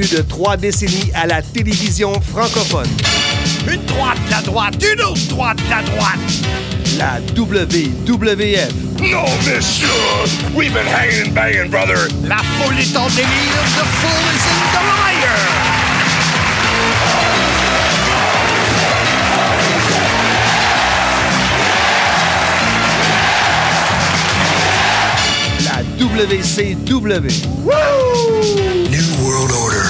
plus de trois décennies à la télévision francophone. Une droite, la droite, une autre droite, la droite. La WWF. No, monsieur! We've been hanging and banging, brother. La foule est en délire, the fool is in the liar. La WCW. New World Order.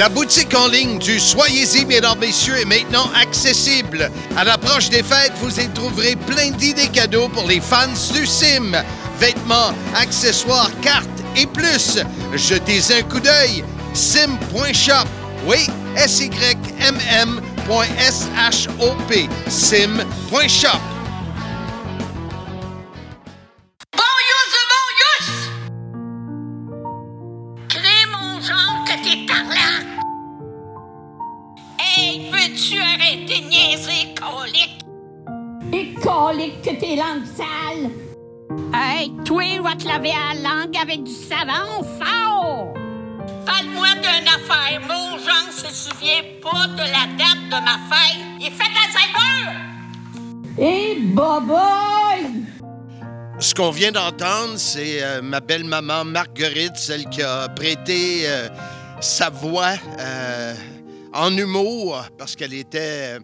La boutique en ligne du Soyez-y, mesdames, messieurs, est maintenant accessible. À l'approche des fêtes, vous y trouverez plein d'idées cadeaux pour les fans du sim. Vêtements, accessoires, cartes et plus. Jetez un coup d'œil. sim.shop. Oui, S-Y-M-M.S-H-O-P. sim.shop. arrêter de niaiser, colique? Et colique que t'es langue sale! Hey, toi, va te laver la langue avec du savon fort! Parle-moi d'une affaire. Mon genre se souvient pas de la date de ma fête. Il est fait Alzheimer! Et boboy! Ce qu'on vient d'entendre, c'est euh, ma belle-maman Marguerite, celle qui a prêté euh, sa voix euh, en humour parce qu'elle était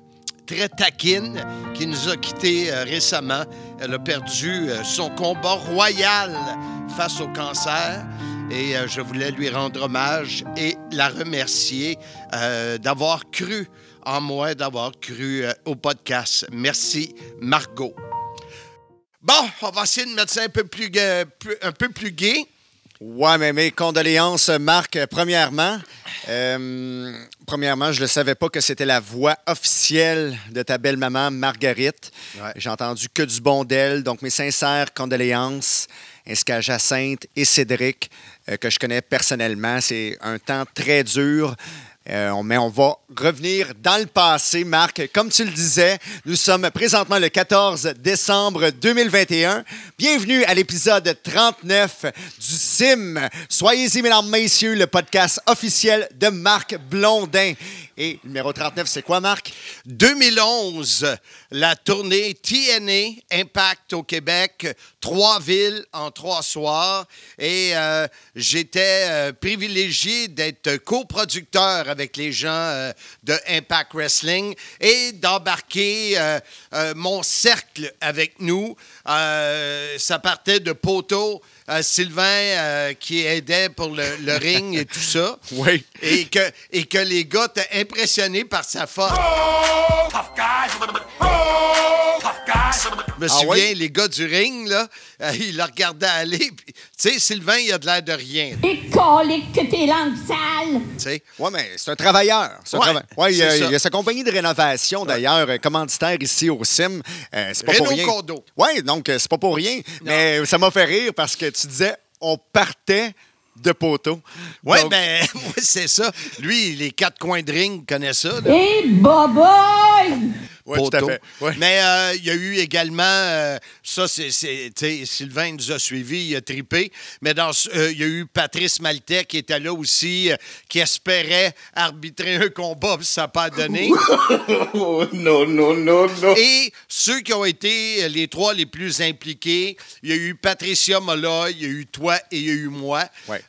très taquine, qui nous a quittés euh, récemment. Elle a perdu euh, son combat royal face au cancer. Et euh, je voulais lui rendre hommage et la remercier d'avoir cru en moi, d'avoir cru au podcast. Merci, Margot. Bon, on va essayer de mettre ça un peu plus- un peu plus gai. Ouais, mais mes condoléances, Marc. Premièrement, euh, premièrement, je ne savais pas que c'était la voix officielle de ta belle-maman, Marguerite. Ouais. J'ai entendu que du bon d'elle. Donc, mes sincères condoléances, ainsi qu'à Jacinthe et Cédric, euh, que je connais personnellement. C'est un temps très dur. Euh, on- mais on va revenir dans le passé, Marc. Comme tu le disais, nous sommes présentement le 14 décembre 2021. Bienvenue à l'épisode 39 du CIM. Soyez-y, mesdames, messieurs, le podcast officiel de Marc Blondin. Et numéro 39, c'est quoi, Marc? 2011, la tournée TNA Impact au Québec, trois villes en trois soirs. Et euh, j'étais euh, privilégié d'être coproducteur avec les gens euh, de Impact Wrestling et d'embarquer euh, euh, mon cercle avec nous. Euh, ça partait de Poteau. euh, Sylvain euh, qui aidait pour le, le ring et tout ça. Oui. Et que, et que les gars étaient impressionnés par sa force. Je me Ah souviens, ouais? les gars du ring, là, euh, ils le regardaient aller. puis, Tu sais, Sylvain, il a de l'air de rien. tu Et colique que t'es langue sale! sais? Oui, mais c'est un travailleur. Un Ouais, trava- Ouais, il, y a, il a sa compagnie de rénovation, d'ailleurs, euh, commanditaire ici au CIM. Euh, c'est pas Renault pour rien. Condo. Oui, donc euh, c'est pas pour rien. Mais ça m'a fait rire parce que tu disais, on partait de poteau. Oui, Donc, ben, c'est ça. Lui, les quatre coins de ring il connaît ça. là. Et boboy! Ouais, tout à Poteau. fait. Ouais. Mais euh, il y a eu également, euh, ça, c'est, Sylvain nous a suivis, il a tripé, mais dans, euh, il y a eu Patrice Maltais qui était là aussi, qui espérait arbitrer un combat, puis ça n'a pas donné. Oh, no, no, no, no. Et ceux qui ont été les trois les plus impliqués, il y a eu Patricia Molloy, il y a eu toi et il y a eu moi, Ouais.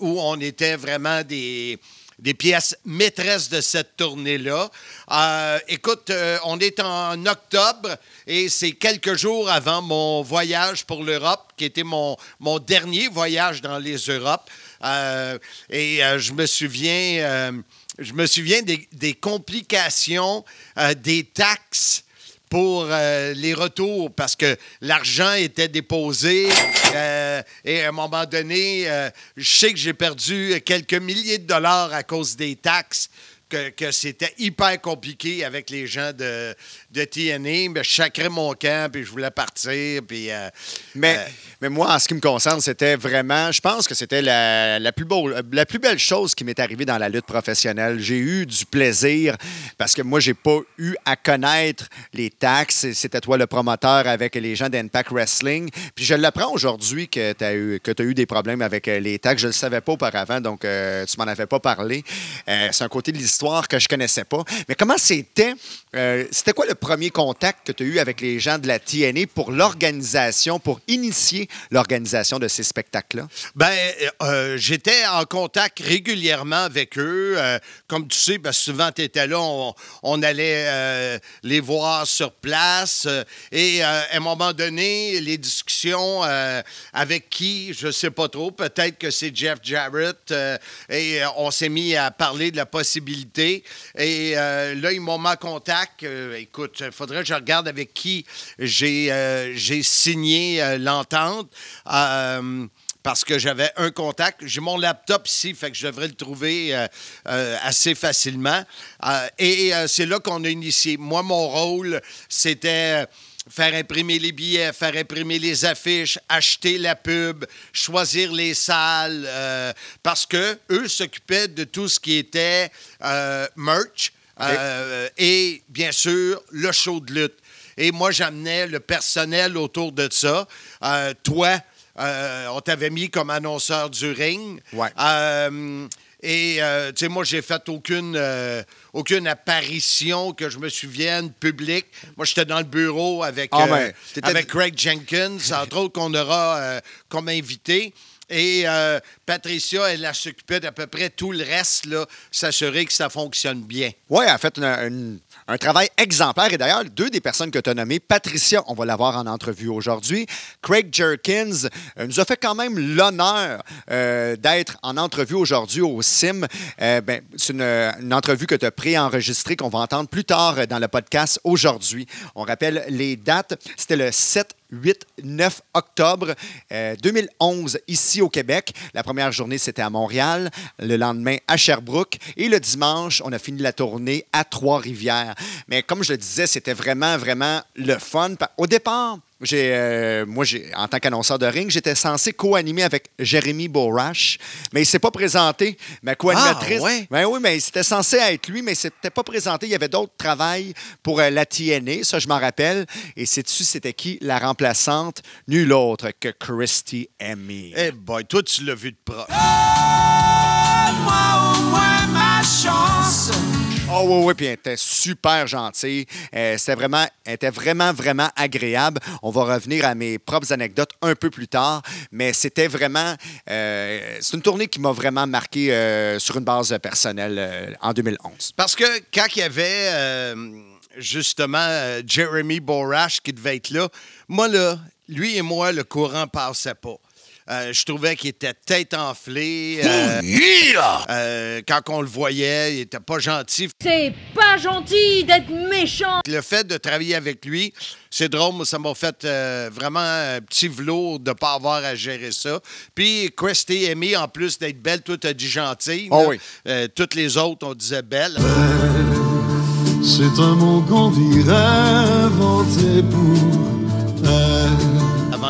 où on était vraiment des, des pièces maîtresses de cette tournée-là. Euh, écoute, euh, on est en octobre et c'est quelques jours avant mon voyage pour l'Europe, qui était mon, mon dernier voyage dans les Europes. Euh, et je me souviens... je me souviens des, des complications, des taxes pour euh, les retours parce que l'argent était déposé. euh, et à un moment donné, euh, je sais que j'ai perdu quelques milliers de dollars à cause des taxes. Que, que c'était hyper compliqué avec les gens de, de TNA, mais je sacrais mon camp, puis je voulais partir, puis... euh, Mais, euh, mais moi, en ce qui me concerne, c'était vraiment, je pense que c'était la, la plus beau- la plus belle chose qui m'est arrivée dans la lutte professionnelle. J'ai eu du plaisir parce que moi, j'ai pas eu à connaître les taxes. C'était toi le promoteur avec les gens d'Impact Wrestling. Puis je l'apprends aujourd'hui que tu as, eu, que t'as eu des problèmes avec euh, les taxes. Je le savais pas auparavant, donc euh, tu m'en avais pas parlé. Euh, C'est un côté de l'histoire que je connaissais pas. Mais comment c'était, euh, c'était quoi le premier contact que tu as eu avec les gens de la TNA pour l'organisation, pour initier l'organisation de ces spectacles-là? Ben, euh, j'étais en contact régulièrement avec eux. Euh, comme tu sais, ben, souvent, tu étais là, on, allait euh, les voir sur place. Euh, et euh, à un moment donné, les discussions euh, avec qui, je sais pas trop, peut-être que c'est Jeff Jarrett. euh, et euh, on s'est mis à parler de la possibilité. Et euh, là, ils m'ont mis en contact. Euh, il faudrait que je regarde avec qui j'ai euh, signé euh, l'entente. Euh, parce que j'avais un contact. J'ai mon laptop ici, fait que je devrais le trouver euh, euh, assez facilement. Euh, et euh, c'est là qu'on a initié. Moi, mon rôle, c'était faire imprimer les billets, faire imprimer les affiches, acheter la pub, choisir les salles, euh, parce que eux s'occupaient de tout ce qui était euh, merch euh, et bien sûr le show de lutte. Et moi, j'amenais le personnel autour de ça. Euh, toi, euh, on t'avait mis comme annonceur du ring. Ouais. Euh, et, euh, tu sais, moi, j'ai fait aucune, euh, aucune apparition que je me souvienne publique. Moi, j'étais dans le bureau avec, Ah, euh, ben, avec Craig Jenkins, entre autres, qu'on aura euh, comme invité. Et euh, Patricia, elle, elle s'occupait d'à peu près tout le reste, là, s'assurer que ça fonctionne bien. Oui, elle a fait un travail exemplaire. Et d'ailleurs, deux des personnes que tu as nommées, Patricia, on va l'avoir en entrevue aujourd'hui. Craig Jerkins euh, nous a fait quand même l'honneur euh, d'être en entrevue aujourd'hui au CIM. Ben, c'est une, une entrevue que tu as préenregistrée, qu'on va entendre plus tard dans le podcast aujourd'hui. On rappelle les dates. C'était le 7 8, 9 octobre euh, 2011 ici au Québec. La première journée, c'était à Montréal. Le lendemain, à Sherbrooke. Et le dimanche, on a fini la tournée à Trois-Rivières. Mais comme je le disais, c'était vraiment, vraiment le fun. Au départ, j'ai, euh, moi, j'ai, en tant qu'annonceur de ring, j'étais censé co-animer avec Jérémy Borash, mais il ne s'est pas présenté. Ma co-animatrice. Ah, ouais? Ben oui, mais c'était censé être lui, mais c'était pas présenté. Il y avait d'autres travails pour euh, la TNA, ça je m'en rappelle. Et sais-tu, c'était qui la remplaçante? Nul autre que Christy Emmy. Eh boy, toi, tu l'as vu de proche. Oh oui, oui, puis elle était super gentille. Euh, c'était vraiment, elle était vraiment, vraiment agréable. On va revenir à mes propres anecdotes un peu plus tard, mais c'était vraiment, euh, c'est une tournée qui m'a vraiment marqué euh, sur une base personnelle en 2011. Parce que quand il y avait justement Jeremy Borash qui devait être là, moi, là, lui et moi, le courant passait pas. Euh, je trouvais qu'il était tête enflée. euh, euh, quand on le voyait, il était pas gentil. C'est pas gentil d'être méchant. Le fait de travailler avec lui, c'est drôle, moi, ça m'a fait euh, vraiment un petit velours de ne pas avoir à gérer ça. Puis Christy Amy, en plus d'être belle, toi, t'as dit gentille. Oh oui. Euh, toutes les autres, on disait belle. C'est un mot qu'on inventer pour elle.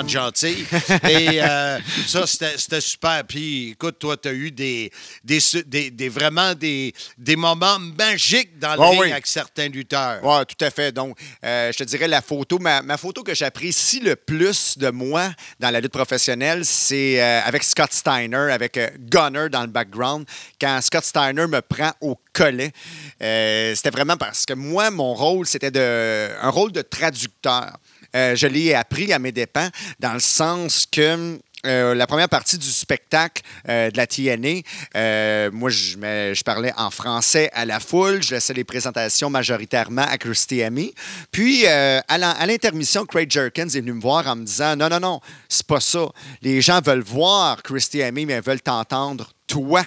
Gentil. Et euh, ça, c'était super. Puis, écoute, toi, tu as eu des, des, su- des- des- vraiment des, des moments magiques dans le Oh ring oui. avec certains lutteurs. Oui, tout à fait. Donc, euh, je te dirais la photo, ma, ma photo que j'apprécie le plus de moi dans la lutte professionnelle, c'est euh, avec Scott Steiner, avec Gunner dans le background. Quand Scott Steiner me prend au collet, c'était vraiment parce que moi, mon rôle, c'était de, un rôle de traducteur. Euh, je l'ai appris à mes dépens dans le sens que euh, la première partie du spectacle euh, de la TNA, moi, je, parlais en français à la foule. Je laissais les présentations majoritairement à Christy Amy. Puis, à l'in- à l'intermission, Craig Jerkins est venu me voir en me disant Non, non, non, c'est pas ça. Les gens veulent voir Christy Amy, mais veulent t'entendre toi.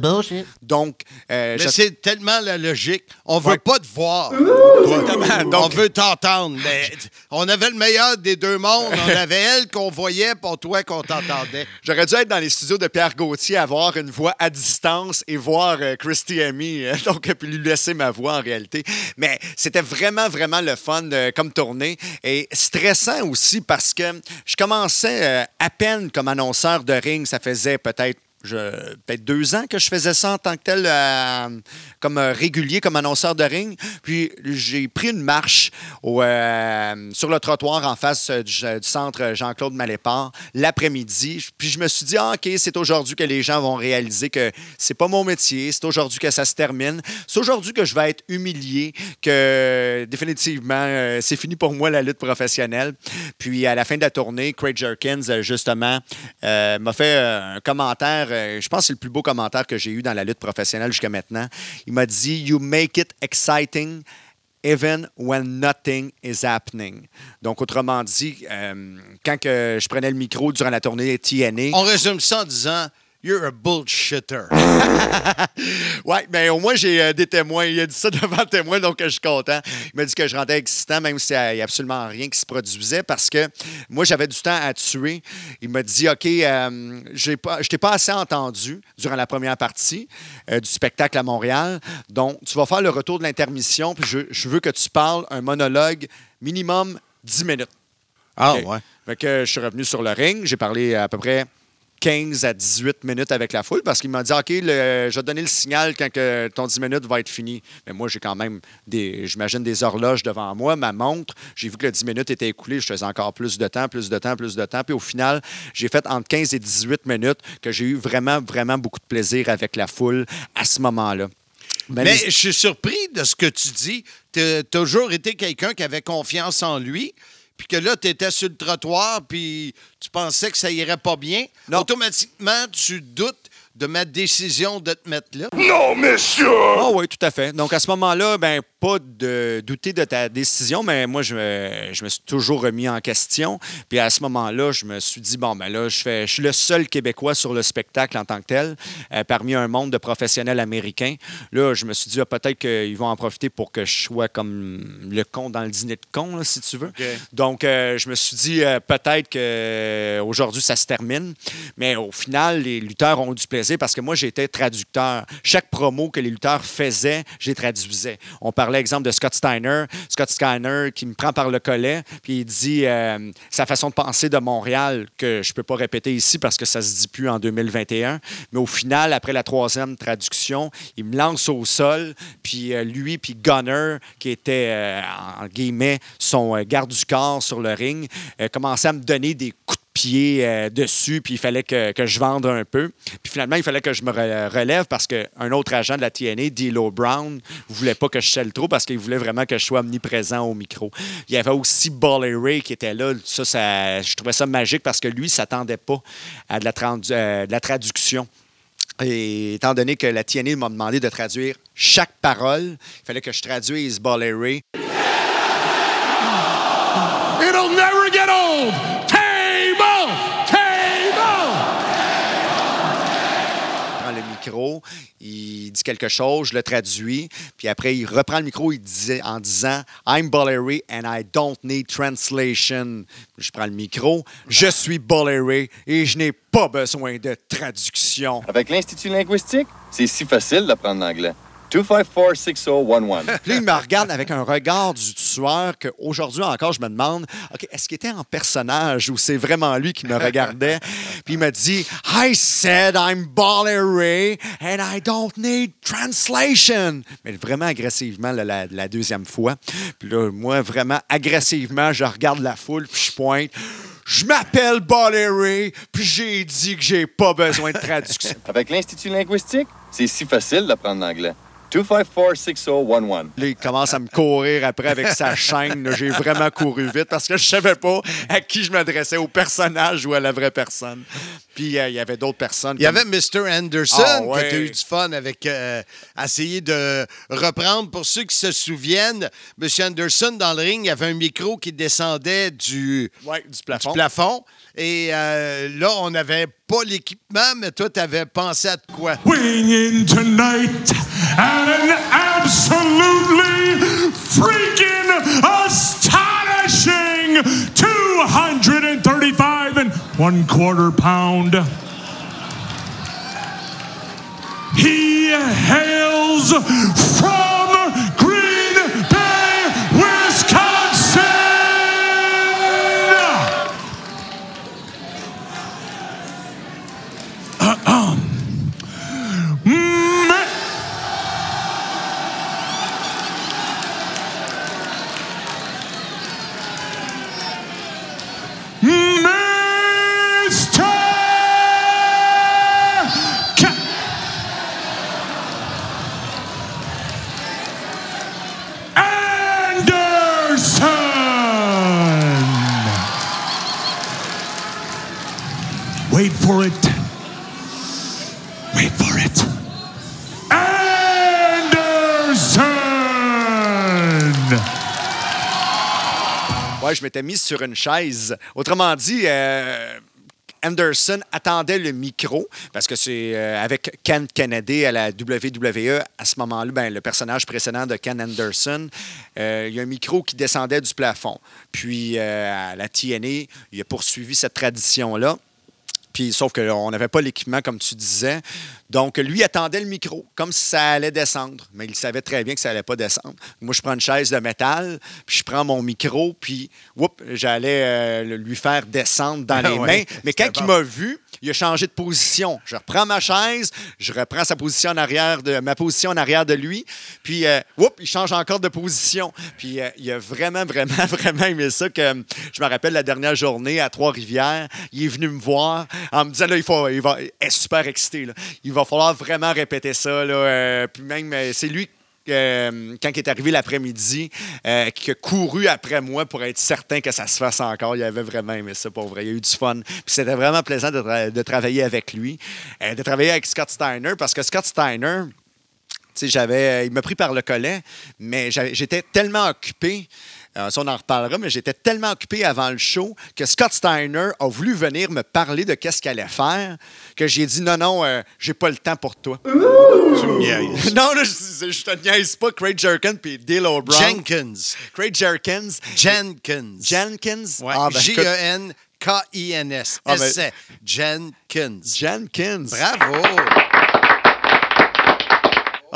Bullshit. Donc, euh, Mais je- c'est tellement la logique. On veut Ouais. pas te voir. Exactement. on Donc, veut t'entendre. Mais on avait le meilleur des deux mondes. On avait elle qu'on voyait, pour toi qu'on t'entendait. J'aurais dû être dans les studios de Pierre Gauthier, avoir une voix à distance et voir euh, Christy Amy, euh, donc puis lui laisser ma voix en réalité. Mais c'était vraiment, vraiment le fun euh, comme tournée et stressant aussi parce que je commençais euh, à peine comme annonceur de ring. Ça faisait peut-être peut-être deux ans que je faisais ça en tant que tel, euh, comme euh, régulier, comme annonceur de ring. Puis j'ai pris une marche euh, sur le trottoir en face du, centre Jean-Claude Malépart l'après-midi. Puis je me suis dit, ah, OK, c'est aujourd'hui que les gens vont réaliser que c'est pas mon métier, c'est aujourd'hui que ça se termine. C'est aujourd'hui que je vais être humilié, que définitivement, c'est fini pour moi la lutte professionnelle. Puis à la fin de la tournée, Craig Jerkins, justement, m'a fait un commentaire, euh, je pense que c'est le plus beau commentaire que j'ai eu dans la lutte professionnelle jusqu'à maintenant. Il m'a dit You make it exciting. Even when nothing is happening. Donc, autrement dit, euh, quand je prenais le micro durant la tournée TNA, On résume ça en disant You're a bullshitter. Oui, mais au moins, j'ai euh, des témoins. Il a dit ça devant le témoin, donc je suis content. Il m'a dit que je rendais excitant, même s'il n'y a absolument rien qui se produisait, parce que moi, j'avais du temps à tuer. Il m'a dit OK, euh, j'ai pas, je t'ai pas assez entendu durant la première partie euh, du spectacle à Montréal. Donc, tu vas faire le retour de l'intermission, puis je, je veux que tu parles un monologue minimum 10 minutes. Ah, ouais. Fait que je suis revenu sur le ring. J'ai parlé à peu près 15 à 18 minutes avec la foule parce qu'il m'a dit OK, le- je vais te donner le signal quand que ton 10 minutes va être fini. Mais moi, j'ai quand même des, j'imagine, des horloges devant moi, ma montre. J'ai vu que le 10 minutes était écoulé. Je faisais encore plus de temps, plus de temps, plus de temps. Puis au final, j'ai fait entre 15 et 18 minutes que j'ai eu vraiment, vraiment beaucoup de plaisir avec la foule à ce moment-là. Ben, Mais les- je suis surpris de ce que tu dis. Tu as toujours été quelqu'un qui avait confiance en lui, puis que là, tu étais sur le trottoir, puis tu pensais que ça irait pas bien. Non. Automatiquement, tu doutes de ma décision de te mettre là. Non, monsieur! Ah oui, tout à fait. Donc, à ce moment-là, ben, pas de douter de ta décision, mais moi, je me, je me suis toujours remis en question. Puis à ce moment-là, je me suis dit, bon, ben là, je, fais, je suis le seul Québécois sur le spectacle en tant que tel, euh, parmi un monde de professionnels américains. Là, je me suis dit, ah, peut-être qu'ils vont en profiter pour que je sois comme le con dans le dîner de con, là, si tu veux. Donc, euh, je me suis dit, euh, peut-être qu'aujourd'hui, ça se termine. Mais au final, les lutteurs ont eu du plaisir parce que moi, j'étais traducteur. Chaque promo que les lutteurs faisaient, je les traduisais. On parlait, exemple, de Scott Steiner. Scott Steiner qui me prend par le collet, puis il dit euh, sa façon de penser de Montréal, que je ne peux pas répéter ici parce que ça se dit plus en 2021. Mais au final, après la troisième traduction, il me lance au sol, puis euh, lui, puis Gunner, qui était, euh, en guillemets, son euh, garde du corps sur le ring, commençait à me donner des coups pied euh, dessus, puis il fallait que, je vende un peu. Puis finalement, il fallait que je me re- relève parce qu'un autre agent de la TNA, D'Lo Brown, voulait pas que je selle trop parce qu'il voulait vraiment que je sois omniprésent au micro. Il y avait aussi Bolly Ray qui était là. Ça, ça, je trouvais ça magique parce que lui, il s'attendait pas à de la, euh, traduction. Et étant donné que la TNA m'a demandé de traduire chaque parole, il fallait que je traduise Bolly Ray. Il dit quelque chose, je le traduis, puis après, il reprend le micro il disait, en disant I'm Bollery and I don't need translation. Je prends le micro, je suis Bollery et je n'ai pas besoin de traduction. Avec l'Institut linguistique, c'est si facile d'apprendre l'anglais. 254-6011. Puis là, il me regarde avec un regard du tueur qu'aujourd'hui encore, je me demande, OK, est-ce qu'il était en personnage ou c'est vraiment lui qui me regardait? Puis il me dit, I said I'm Bollery and I don't need translation. Mais vraiment agressivement la, la- la deuxième fois. Puis là, moi, vraiment agressivement, je regarde la foule puis je pointe. Je m'appelle Bollery, puis j'ai dit que j'ai pas besoin de traduction. Avec l'Institut linguistique, c'est si facile d'apprendre l'anglais. 254-6011. Là, il commence à me courir après avec sa chaîne. J'ai vraiment couru vite parce que je savais pas à qui je m'adressais, au personnage ou à la vraie personne. Puis euh, il y avait d'autres personnes. Il y comme- avait Mr. Anderson Ah, ouais. que tu as eu du fun avec euh, essayer de reprendre. Pour ceux qui se souviennent, M. Anderson, dans le ring, il y avait un micro qui descendait du, Ouais, du plafond. du plafond. Et euh, là, on n'avait pas l'équipement, mais toi, tu avais pensé à de quoi? Tonight at an absolutely freaking astonishing 235 and one quarter pound. He hails from Ouais, je m'étais mis sur une chaise. Autrement dit, euh, Anderson attendait le micro parce que c'est euh, avec Ken Kennedy à la WWE. À ce moment-là, ben, le personnage précédent de Ken Anderson, euh, il y a un micro qui descendait du plafond. Puis à la TNA, il a poursuivi cette tradition-là. Puis, sauf qu'on n'avait pas l'équipement, comme tu disais. Donc, lui attendait le micro, comme si ça allait descendre. Mais il savait très bien que ça allait pas descendre. Moi, je prends une chaise de métal, puis je prends mon micro, puis, whoop, j'allais euh, le- lui faire descendre dans les ouais, mains. Mais quand il m'a vu, il a changé de position. Je reprends ma chaise, je reprends sa position en arrière de, ma position en arrière de lui, puis, euh, whoop, il change encore de position. Puis, euh, il a vraiment, vraiment, vraiment aimé ça. Que, euh, je me rappelle la dernière journée à Trois-Rivières, il est venu me voir en me disant, là, il, faut, il va, est super excité. là. Il va falloir vraiment répéter ça. Là, euh, puis même, euh, c'est lui euh, quand il est arrivé l'après-midi, qui a couru après moi pour être certain que ça se fasse encore. Il avait vraiment aimé ça, pour vrai. Il a eu du fun. Puis c'était vraiment plaisant de, tra- de travailler avec lui, de travailler avec Scott Steiner, parce que Scott Steiner, j'avais, il m'a pris par le collet, mais j'étais tellement occupé. Euh, ça, on en reparlera, mais j'étais tellement occupé avant le show que Scott Steiner a voulu venir me parler de qu'est-ce qu'il allait faire que j'ai dit non, non, euh, j'ai pas le temps pour toi. Tu me niaises. non, là, je, je te niaise pas. Craig Jerkin puis Dale O'Brien. Jenkins. Craig Jerkins. Jenkins. Jenkins. Ouais. Ah, ben, écoute, J-E-N-K-I-N-S. Ah, ben-. Jenkins. Jenkins. Bravo.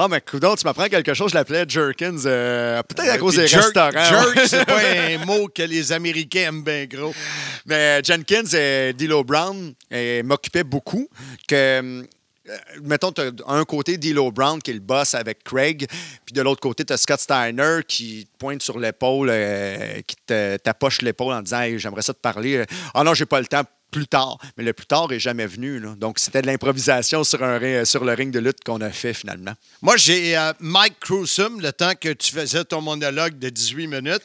Ah, mais coudonc, tu m'apprends quelque chose. Je l'appelais Jerkins. euh, Peut-être à cause des jerk- restaurants. Jerk, c'est pas un mot que les Américains aiment bien gros. Mais Jenkins et D'Lo Brown euh, m'occupaient beaucoup. Que, euh, mettons, tu as un côté D'Lo Brown qui est le boss avec Craig, puis de l'autre côté, tu as Scott Steiner qui te pointe sur l'épaule, euh, qui te tapoche l'épaule en disant Hey, J'aimerais ça te parler. Ah non, j'ai pas le temps. Plus tard, mais le plus tard est jamais venu. Donc, c'était de l'improvisation sur, un sur le ring de lutte qu'on a fait finalement. Moi, j'ai euh, Mike Crewsum, le temps que tu faisais ton monologue de 18 minutes.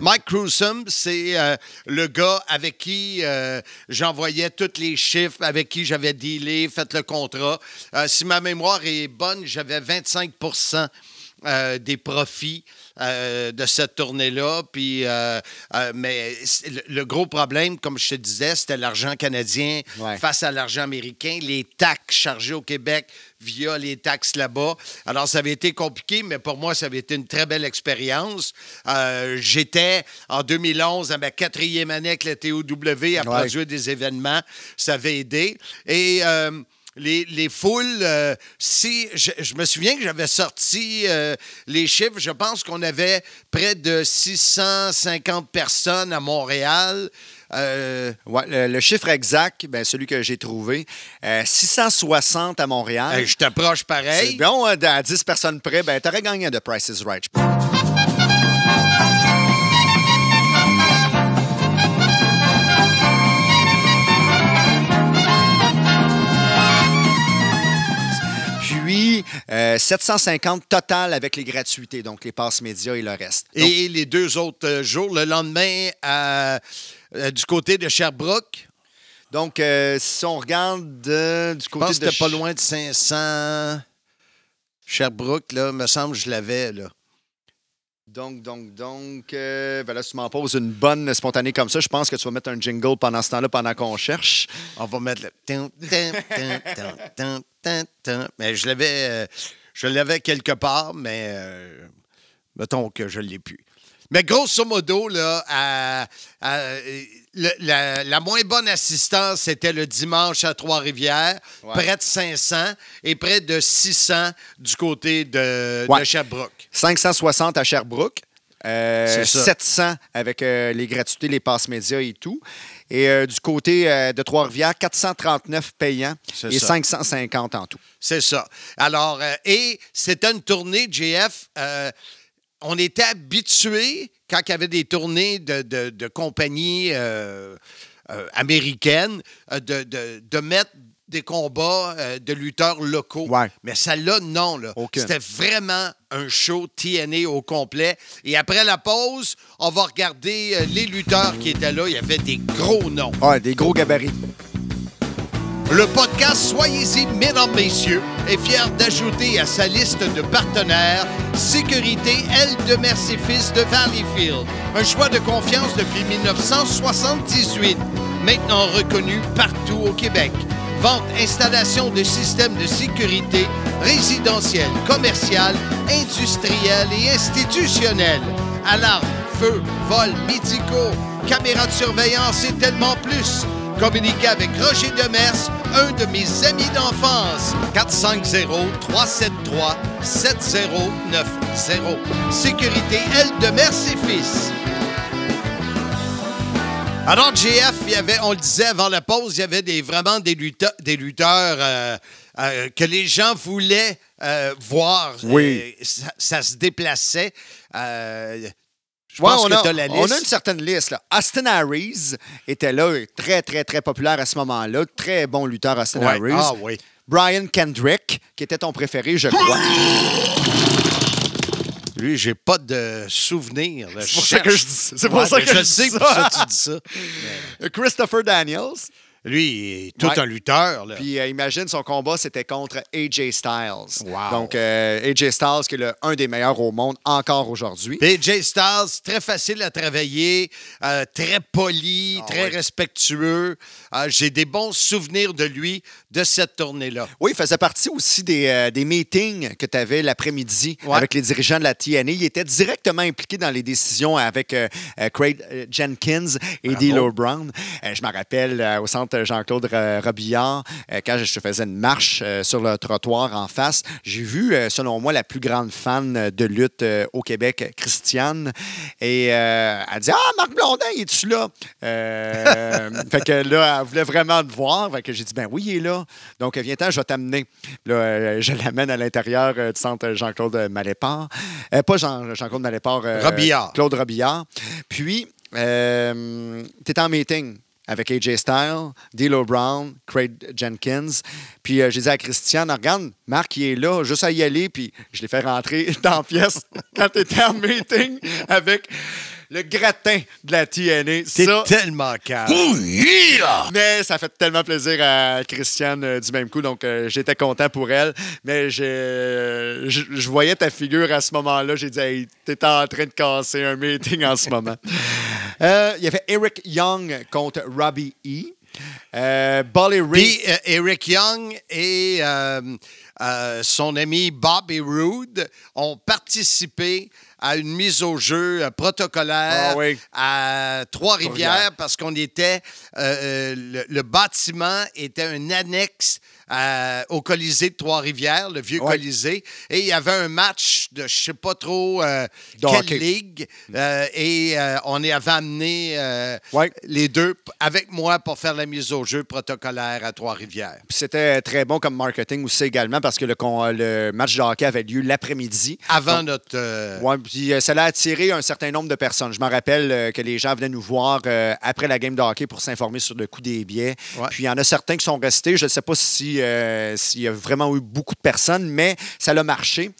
Mike Crewsum, c'est euh, le gars avec qui euh, j'envoyais tous les chiffres, avec qui j'avais dealé, fait le contrat. Si ma mémoire est bonne, j'avais 25 euh, des profits euh, de cette tournée-là. Puis, euh, mais le, le gros problème, comme je te disais, c'était l'argent canadien Ouais. face à l'argent américain, les taxes chargées au Québec via les taxes là-bas. Alors, ça avait été compliqué, mais pour moi, ça avait été une très belle expérience. Euh, J'étais en 2011 à ma quatrième année avec la TOW à Ouais. produire des événements. Ça avait aidé. Et euh, les, les foules, euh, si je, je me souviens que j'avais sorti euh, les chiffres, je pense qu'on avait près de 650 personnes à Montréal. Euh, Ouais, le, le chiffre exact, ben, celui que j'ai trouvé, euh, 660 à Montréal. hey, je t'approche C'est pareil. bon, euh, à 10 personnes près, ben, t'aurais gagné de Price is Right. Puis, euh, 750 total avec les gratuités, donc les passes médias et le reste. Donc, Et les deux autres euh, jours, le lendemain, à- euh, du côté de Sherbrooke, donc, euh, si on regarde euh, du je côté pense que de c'était pas loin de 500. Sherbrooke, là, me semble que je l'avais, là. Donc, donc, donc, euh, ben là, si tu m'en poses une bonne spontanée comme ça, je pense que tu vas mettre un jingle pendant ce temps-là, pendant qu'on cherche. On va mettre le. Mais je l'avais. euh, je l'avais quelque part, mais euh, mettons que je ne l'ai plus. Mais grosso modo, là, à- le- la, la moins bonne assistance, c'était le dimanche à Trois-Rivières, Ouais. près de 500 et près de 600 du côté de, Ouais. de Sherbrooke. 560 à Sherbrooke. euh, C'est ça. 700 avec euh, les gratuités, les passes médias et tout. Et euh, du côté euh, de Trois-Rivières, 439 payants et ça. 550 en tout. C'est ça. Alors, euh, et c'était une tournée, JF. euh, on était habitués, quand il y avait des tournées de, de- de compagnies euh, euh, américaines, euh, de, de- de mettre des combats euh, de lutteurs locaux. Ouais. Mais celle-là, non. Là. C'était vraiment un show TNA au complet. Et après la pause, on va regarder les lutteurs qui étaient là. Il y avait des gros noms. Ouais, des gros gabarits. Le podcast Soyez-y, mesdames, messieurs, est fier d'ajouter à sa liste de partenaires Sécurité L de Mercy-Fils de Valleyfield. Un choix de confiance depuis 1978, maintenant reconnu partout au Québec. Vente, installation de systèmes de sécurité résidentiels, commercial, industriel et institutionnel. Alarmes, feux, vols, médicaux, caméras de surveillance et tellement plus. Communiquez avec Roger Demers, un de mes amis d'enfance. 450-373-7090. Sécurité L de Merci Fils. Alors, GF, il y avait, on le disait avant la pause, il y avait des, vraiment des lutteurs, des lutteurs euh, euh, que les gens voulaient euh, voir. Oui. Ça, ça se déplaçait. Je Ouais, pense on, que a, la on liste. a une certaine liste. Là. Austin Harris était là, très, très, très populaire à ce moment-là. Très bon lutteur, Austin Ouais. Harris. Ah oui. Brian Kendrick, qui était ton préféré, je crois. Lui, j'ai pas de souvenir. C'est pour ça que je dis ça. C'est pour Ouais, ça que je je dis sais ça. pour ça que tu dis ça. Christopher Daniels. Lui, il est tout Ouais. un lutteur. Là. Puis euh, imagine, son combat, c'était contre AJ Styles. Wow. Donc, euh, AJ Styles, qui est le- un des meilleurs au monde encore aujourd'hui. Jay Styles, très facile à travailler, euh, très poli, Ah très respectueux. Euh, J'ai des bons souvenirs de lui, de cette tournée-là. Oui, il faisait partie aussi des, des meetings que tu avais l'après-midi Ouais. avec les dirigeants de la TNA. Il était directement impliqué dans les décisions avec Craig Jenkins et. D'Lo Brown. Je me rappelle au centre Jean-Claude Ra- Robillard, euh, quand je faisais une marche euh, sur le trottoir en face, j'ai vu, euh, selon moi, la plus grande fan de lutte euh, au Québec, Christiane. Et euh, elle dit Ah, Marc Blondin, es-tu là? Euh, Fait que là, elle voulait vraiment te voir. Fait que j'ai dit Ben oui, il est là. Donc, viens-t'en, je vais t'amener. Là, euh, je l'amène à l'intérieur euh, du centre Jean-Claude Malépart. Euh, pas Jean- Jean-Claude Malépart. euh, Robillard. Claude Robillard. Puis, euh, tu étais en meeting avec AJ Styles, D'Lo Brown, Craig Jenkins. Puis euh, j'ai dit à Christiane, regarde, Marc, il est là, juste à y aller. Puis je l'ai fait rentrer dans la pièce quand tu étais en meeting avec le gratin de la TNA. C'est Ça, tellement calme. mais ça fait tellement plaisir à Christiane euh, du même coup, donc euh, j'étais content pour elle. Mais j'ai- je, je voyais ta figure à ce moment-là. J'ai dit, hey, t'es en train de casser un meeting en ce moment. Euh, il y avait Eric Young contre Robbie E. Euh, Bolly Ray. Puis euh, Eric Young et euh, euh, son ami Bobby Roode ont participé à une mise au jeu euh, protocolaire Ah oui. à Trois-Rivières Trois-Rivières. parce qu'on était euh, euh, le, le bâtiment était un annexe euh, au Colisée de Trois-Rivières, le vieux Ouais. Colisée, et il y avait un match de je sais pas trop euh, De quelle hockey. ligue, euh, et euh, on y avait amené euh, Ouais. les deux avec moi pour faire la mise au jeu protocolaire à Trois-Rivières. C'était très bon comme marketing aussi également parce que le, match de hockey avait lieu l'après-midi. Avant Donc, notre. Ouais, puis ça a attiré un certain nombre de personnes. Je me rappelle que les gens venaient nous voir après la game de hockey pour s'informer sur le coût des billets. Ouais. Puis il y en a certains qui sont restés. Je ne sais pas si, euh, s'il y a vraiment eu beaucoup de personnes, mais ça a marché.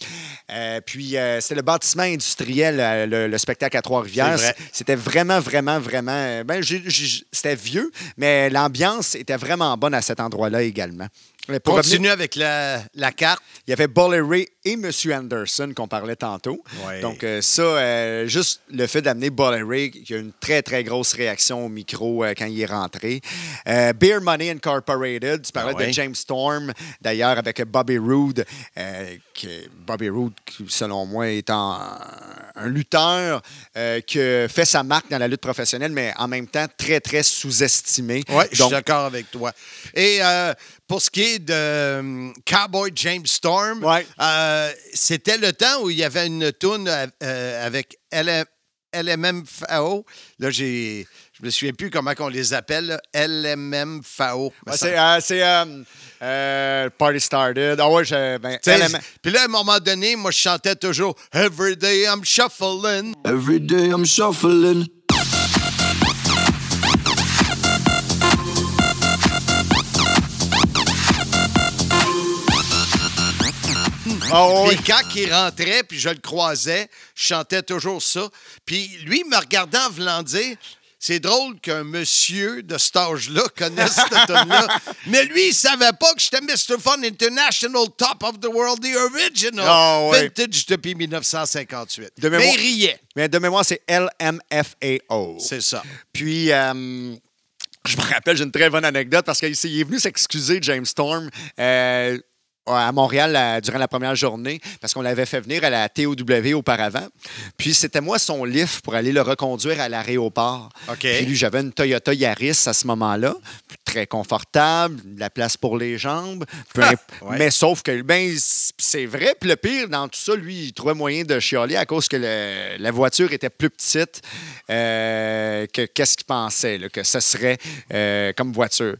Euh, puis euh, c'était le bâtiment industriel, le, le spectacle à Trois-Rivières. C'est vrai. C'était vraiment, vraiment, vraiment. Ben, j'ai- j'ai- c'était vieux, mais l'ambiance était vraiment bonne à cet endroit-là également. Pour revenir- Continue avec la, la carte. il y avait Bully Ray et M. Anderson qu'on parlait tantôt. Donc, euh, ça, euh, juste le fait d'amener Bully Ray, qui a une très, très grosse réaction au micro euh, quand il est rentré. Beer Money Incorporated, tu parlais Ah de James Storm, d'ailleurs, avec Bobby Roode. que Bobby Roode, qui, selon moi, est en- un lutteur qui fait sa marque dans la lutte professionnelle, mais en même temps très, très sous-estimé. Oui, je suis d'accord avec toi. Et pour ce qui est de euh, Cowboy James Storm, Ouais. euh, c'était le temps où il y avait une toune euh, avec LM, LMMFAO. Là, j'ai, je me souviens plus comment on les appelle. là. LMMFAO. c'est euh, c'est, Party Started. Ah ouais, je, ben, Puis là, à un moment donné, moi, je chantais toujours Every day I'm shuffling. Every day I'm shuffling. Ah ouais. Puis quand il rentrait, puis je le croisais, je chantais toujours ça. Puis lui, il me regardait en voulant dire c'est drôle qu'un monsieur de cet âge-là connaisse cette tune-là. Mais lui, il savait pas que j'étais Mr. Fun International Top of the World, the original. Ouais. Vintage depuis 1958. De Mais il riait. Mais de mémoire, c'est LMFAO. C'est ça. Puis, euh, je me rappelle, j'ai une très bonne anecdote parce qu'il est venu s'excuser, James Storm. euh, à Montréal durant la première journée parce qu'on l'avait fait venir à la TOW auparavant. Puis c'était moi son lift pour aller le reconduire à l'aéroport. OK. Puis lui, j'avais une Toyota Yaris à ce moment-là, très confortable, de la place pour les jambes. Ouais. Mais sauf que, ben, c'est vrai. Puis le pire, dans tout ça, lui, il trouvait moyen de chialer à cause que le- la voiture était plus petite euh, que qu'est-ce qu'il pensait, là, que ce serait euh, comme voiture.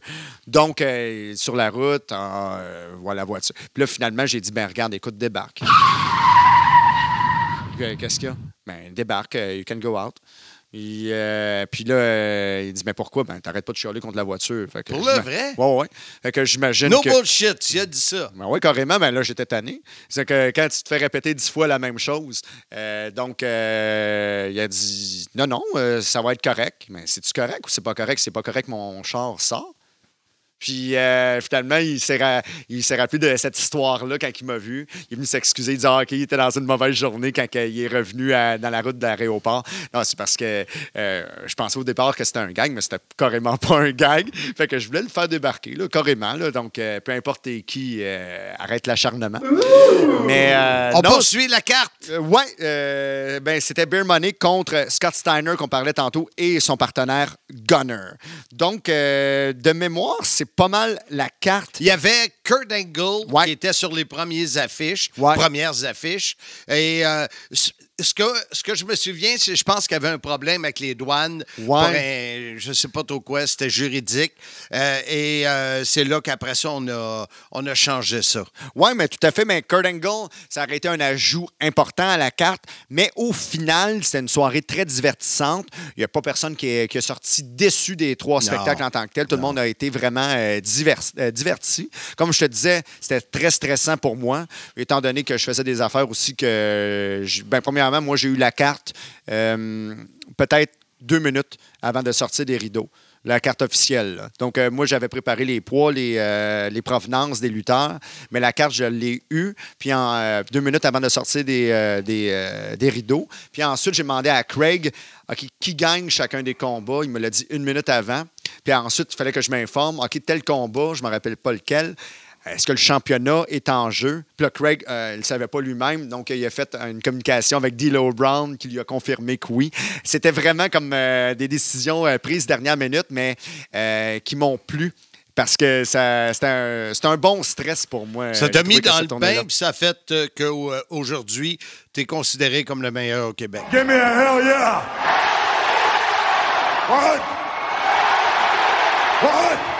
Donc, euh, sur la route, ah, voilà la voiture. Puis là, finalement, j'ai dit, ben regarde, écoute, débarque. Euh, Qu'est-ce qu'il y a? Ben, débarque, euh, you can go out. Et, euh, puis là, euh, il dit, mais pourquoi? Ben, t'arrêtes pas de chialer contre la voiture. Fait que Pour le vrai? Ouais, ouais. Fait que j'imagine No que... bullshit, tu as dit ça. Ben oui, carrément, ben là, j'étais tanné. C'est que quand tu te fais répéter dix fois la même chose, euh, donc, il a dit non, non, ça va être correct. Mais c'est-tu correct ou c'est pas correct? C'est pas correct, mon char sort. Puis euh, finalement, il s'est, ra- il s'est rappelé de cette histoire-là quand il m'a vu. Il est venu s'excuser, il dit ah, OK, il était dans une mauvaise journée quand il est revenu à- dans la route de l'aéroport. Non, c'est parce que euh, je pensais au départ que c'était un gag, mais c'était carrément pas un gag. Fait que je voulais le faire débarquer, là, carrément. Là, donc, euh, peu importe qui, arrête l'acharnement. Mais On non, poursuit la carte. ouais, ben, c'était Beer Money contre Scott Steiner qu'on parlait tantôt et son partenaire Gunner. Donc, de mémoire, c'est pas mal la carte. Il y avait Kurt Angle Ouais. qui était sur les premières affiches, Ouais. premières affiches. Et euh, ce que, ce que je me souviens, c'est je pense qu'il y avait un problème avec les douanes. Ouais. Pour un- je sais pas trop quoi, c'était juridique. Euh, et euh, c'est là qu'après ça, on a, on a changé ça. Oui, mais tout à fait. Mais Kurt Angle, ça aurait été un ajout important à la carte. Mais au final, c'était une soirée très divertissante. Il n'y a pas personne qui est, qui est sorti déçu des trois Non. spectacles en tant que tel. Tout le monde a été vraiment euh, divers- diverti. Comme je te disais, c'était très stressant pour moi, étant donné que je faisais des affaires aussi que... ben, premièrement, moi, j'ai eu la carte euh, peut-être deux minutes avant de sortir des rideaux la carte officielle. Donc, euh, moi, j'avais préparé les poids, les, euh, les provenances des lutteurs, mais la carte, je l'ai eue, puis en deux minutes avant de sortir des, rideaux. Puis ensuite, j'ai demandé à Craig qui gagne chacun des combats? Il me l'a dit une minute avant. Puis ensuite, il fallait que je m'informe. OK, tel combat, je ne me rappelle pas lequel. Est-ce que le championnat est en jeu? Puis là, Craig, euh, il ne savait pas lui-même, donc il a fait une communication avec D'Lo Brown qui lui a confirmé que oui. C'était vraiment comme euh, des décisions euh, prises dernière minute, mais euh, qui m'ont plu parce que c'était un, bon stress pour moi. Ça euh, t'a mis dans le bain, puis ça a fait euh, qu'aujourd'hui, tu es considéré comme le meilleur au Québec. Give me a hell yeah! What? What?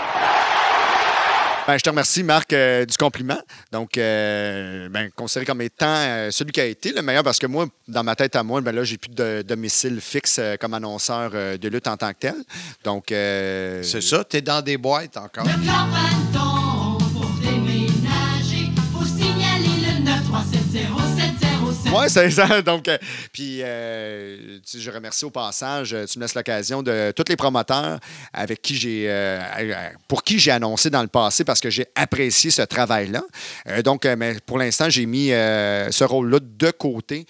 Ben, je te remercie, Marc, euh, du compliment. Donc, euh, ben, considéré comme étant euh, celui qui a été le meilleur, parce que moi, dans ma tête à moi, ben là, j'ai plus de domicile fixe euh, comme annonceur euh, de lutte en tant que tel. Donc, euh, C'est ça, t'es dans des boîtes encore. Oui, c'est ça. Donc, euh, puis, euh, je remercie au passage, euh, tu me laisses l'occasion de tous les promoteurs avec qui j'ai, pour qui j'ai annoncé dans le passé parce que j'ai apprécié ce travail-là. Donc, mais pour l'instant, j'ai mis ce rôle-là de côté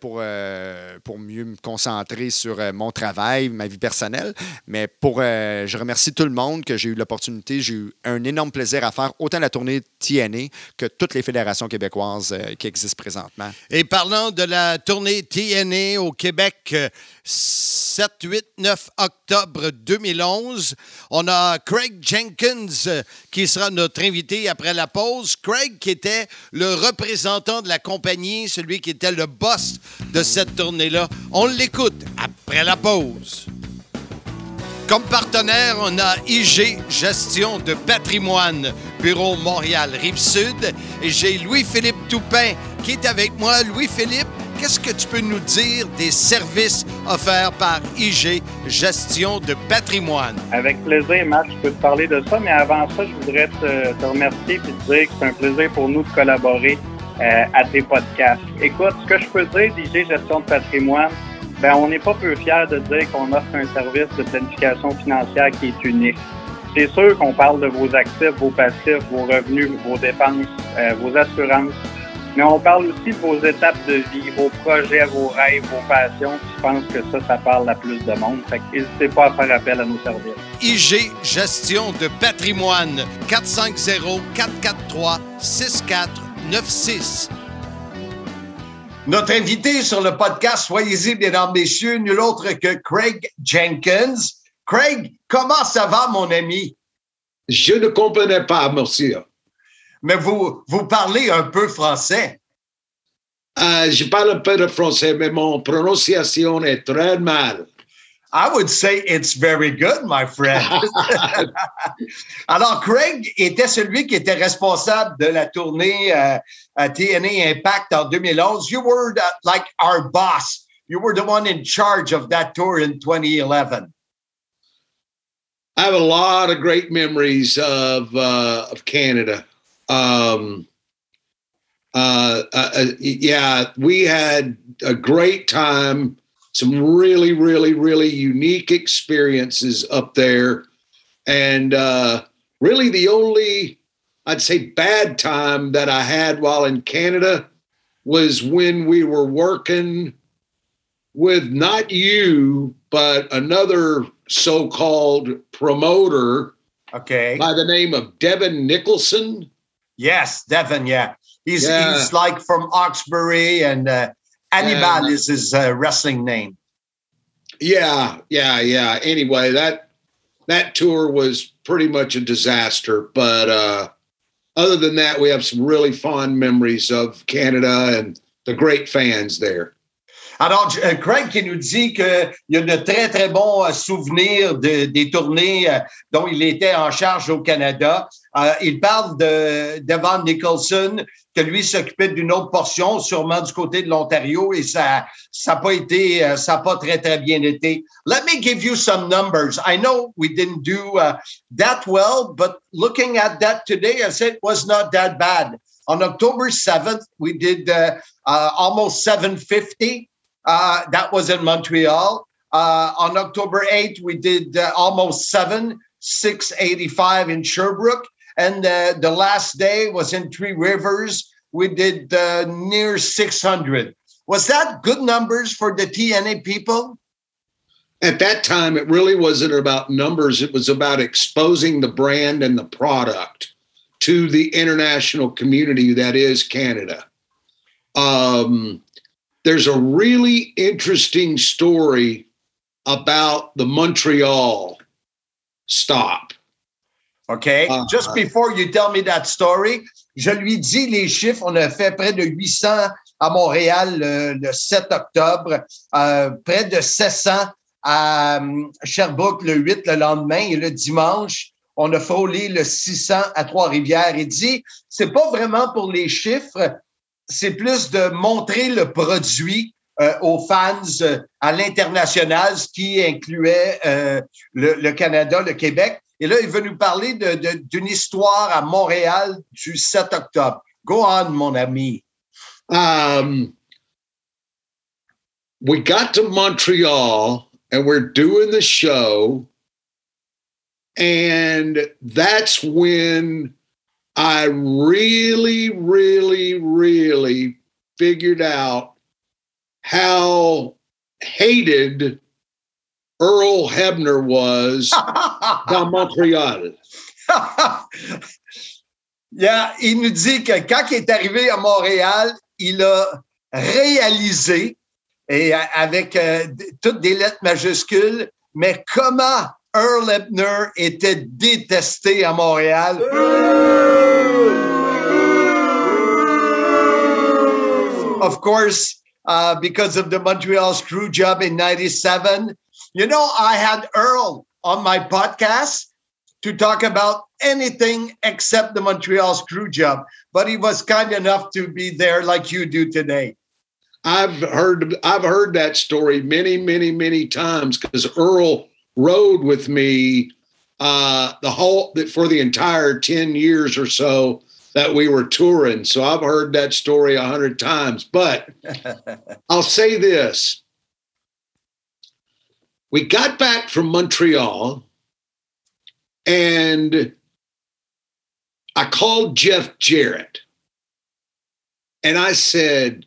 pour, euh, pour mieux me concentrer sur euh, mon travail, ma vie personnelle. Mais pour, euh, je remercie tout le monde que j'ai eu l'opportunité. J'ai eu un énorme plaisir à faire autant la tournée TNA que toutes les fédérations québécoises euh, qui existent présentement. Et parlant de la tournée TNA au Québec, euh, 7, 8, 9 octobre 2011, on a Craig Jenkins euh, qui sera notre invité après la pause. Craig qui était le représentant de la compagnie, celui qui était le boss de cette tournée-là. On l'écoute après la pause. Comme partenaire, on a IG Gestion de patrimoine, Bureau Montréal Rive-Sud. Et j'ai Louis-Philippe Toupin qui est avec moi. Louis-Philippe, qu'est-ce que tu peux nous dire des services offerts par IG Gestion de patrimoine? Avec plaisir, Marc, je peux te parler de ça, mais avant ça, je voudrais te, remercier et te dire que c'est un plaisir pour nous de collaborer euh, à tes podcasts. Écoute, ce que je peux dire d'IG Gestion de patrimoine, ben, on n'est pas peu fiers de dire qu'on offre un service de planification financière qui est unique. C'est sûr qu'on parle de vos actifs, vos passifs, vos revenus, vos dépenses, euh, vos assurances, mais on parle aussi de vos étapes de vie, vos projets, vos rêves, vos passions. Je pense que ça, ça parle à plus de monde. Fait n'hésitez pas à faire appel à nos services. IG Gestion de patrimoine 450-443-6496. Notre invité sur le podcast, soyez-y, mesdames, messieurs, nul autre que Craig Jenkins. Craig, comment ça va, mon ami? Je ne comprenais pas, monsieur. Mais vous, vous parlez un peu français. Euh, je parle un peu de français, mais mon prononciation est très mal. I would say it's very good, my friend. Alors, Craig était celui qui était responsable de la tournée euh, à TNA Impact en 2011. You were the, like our boss. You were the one in charge of that tour in 2011. I have a lot of great memories of uh, of Canada. Um, uh, uh, uh, yeah, we had a great time. Some really, really, really unique experiences up there, and uh, really the only, I'd say, bad time that I had while in Canada was when we were working with not you, but another so-called promoter. Okay. By the name of Devin Nicholson. Yes, Devin. Yeah, he's Yeah. he's like from Oxbury, and uh, Annibal And- is his uh, wrestling name. Yeah, yeah, yeah. Anyway, that that tour was pretty much a disaster, but uh other than that, we have some really fond memories of Canada and the great fans there. Alors, euh, Craig qui nous dit qu'il y a de très, très bons euh, souvenirs de- des tournées euh, dont il était en charge au Canada. Euh, il parle de Devon Nicholson, que lui s'occupait d'une autre portion, sûrement du côté de l'Ontario, et ça n'a pas été, euh, ça pas très, très bien été. Let me give you some numbers. I know we didn't do uh, that well, but looking at that today, I said it was not that bad. On October 7th, we did uh, uh, almost 750. Uh, that was in Montreal. Uh, on October 8th, we did uh, almost seven, 685 in Sherbrooke. And uh, the last day was in Three Rivers. We did uh, near 600. Was that good numbers for the TNA people? At that time, it really wasn't about numbers, it was about exposing the brand and the product to the international community that is Canada. Um, there's a really interesting story about the Montreal stop. OK? Just before you tell me that story, je lui dis les chiffres. On a fait près de 800 à Montréal le, le 7 octobre, euh, près de 700 à euh, Sherbrooke le 8 le lendemain et le dimanche, on a frôlé le 600 à Trois-Rivières. Il dit, c'est pas vraiment pour les chiffres, c'est plus de montrer le produit euh, aux fans euh, à l'international, ce qui incluait euh, le, le, Canada, le Québec. Et là, il veut nous parler d'une de, histoire à Montréal du 7 octobre. Go on, mon ami. Um, we got to Montreal and we're doing the show. And that's when I really, really, really figured out how hated Earl Hebner was dans Montréal. yeah, il nous dit que quand il est arrivé à Montréal, il a réalisé, et avec euh, toutes des lettres majuscules, mais comment Earl Hebner était détesté à Montréal. Of course, uh, because of the Montreal screw job in 97. You know, I had Earl on my podcast to talk about anything except the Montreal screw job, but he was kind enough to be there like you do today. I've heard I've heard that story many, many, many times because Earl rode with me uh, the whole for the entire 10 years or so that we were touring. So I've heard that story a hundred times. But I'll say this. We got back from Montreal and I called Jeff Jarrett and I said,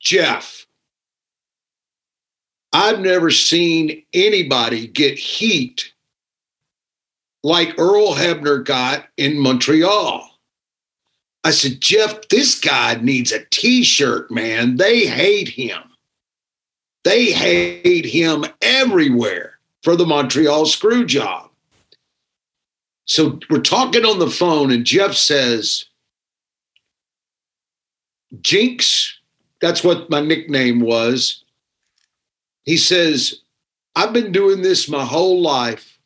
Jeff, I've never seen anybody get heat like Earl Hebner got in Montreal. I said, Jeff, this guy needs a t shirt, man. They hate him. They hate him everywhere for the Montreal screw job. So we're talking on the phone, and Jeff says, Jinx, that's what my nickname was. He says, I've been doing this my whole life.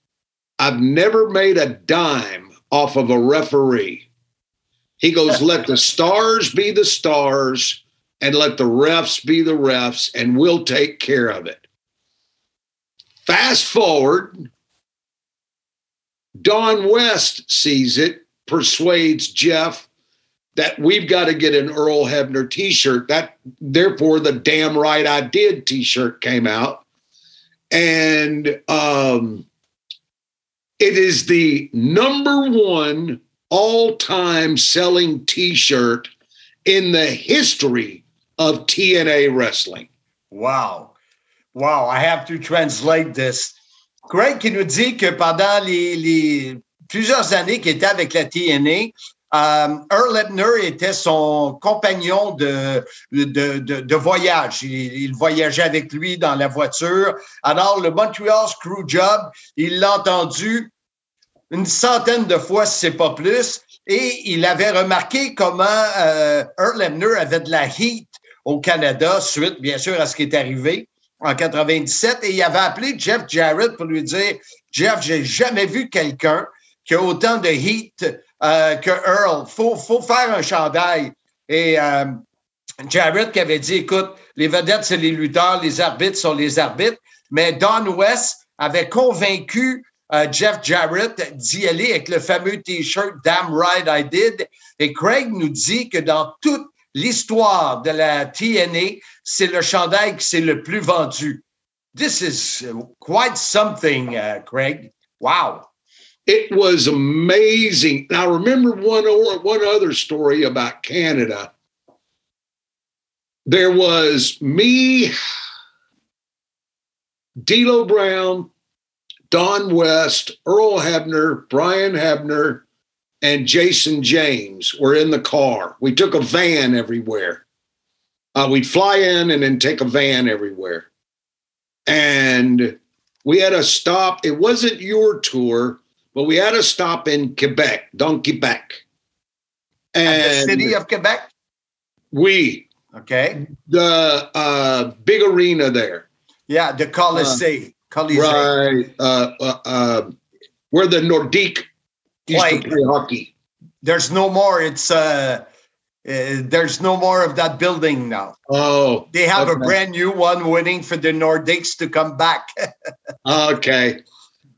I've never made a dime off of a referee. He goes, let the stars be the stars and let the refs be the refs, and we'll take care of it. Fast forward, Don West sees it, persuades Jeff that we've got to get an Earl Hebner t-shirt. That therefore the damn right I did t-shirt came out. And um it is the number one all-time selling t-shirt in the history of TNA wrestling. Wow. Wow, I have to translate this. Greg qui nous dit que pendant les, plusieurs années qu'il était avec la TNA, Euh, Earl Ebner était son compagnon de, voyage. Il, il, voyageait avec lui dans la voiture. Alors, le Montreal Screwjob, il l'a entendu une centaine de fois, si c'est pas plus, et il avait remarqué comment euh, Earl Ebner avait de la heat au Canada, suite, bien sûr, à ce qui est arrivé en 97, et il avait appelé Jeff Jarrett pour lui dire, Jeff, j'ai jamais vu quelqu'un qui a autant de heat euh, que Earl. Faut, faut faire un chandail. Et euh, Jarrett qui avait dit, écoute, les vedettes, c'est les lutteurs, les arbitres sont les arbitres. Mais Don West avait convaincu euh, Jeff Jarrett d'y aller avec le fameux T-shirt Damn Right I Did. Et Craig nous dit que dans toute l'histoire de la TNA, c'est le chandail qui s'est le plus vendu. This is quite something, uh, Craig. Wow. It was amazing. Now, remember one one other story about Canada. There was me, D'Lo Brown, Don West, Earl Hebner, Brian Hebner, and Jason James were in the car. We took a van everywhere. Uh, we'd fly in and then take a van everywhere. And we had a stop. It wasn't your tour, but we had a stop in Quebec, dans Quebec. And the city of Quebec? We. Okay. The uh, big arena there. Yeah, the Colisée. Uh, Colisée. Right. Uh, uh, where the Nordique used Play. to play hockey. There's no more. It's uh, uh, there's no more of that building now. Oh, They have a brand new one waiting for the Nordics to come back. Okay.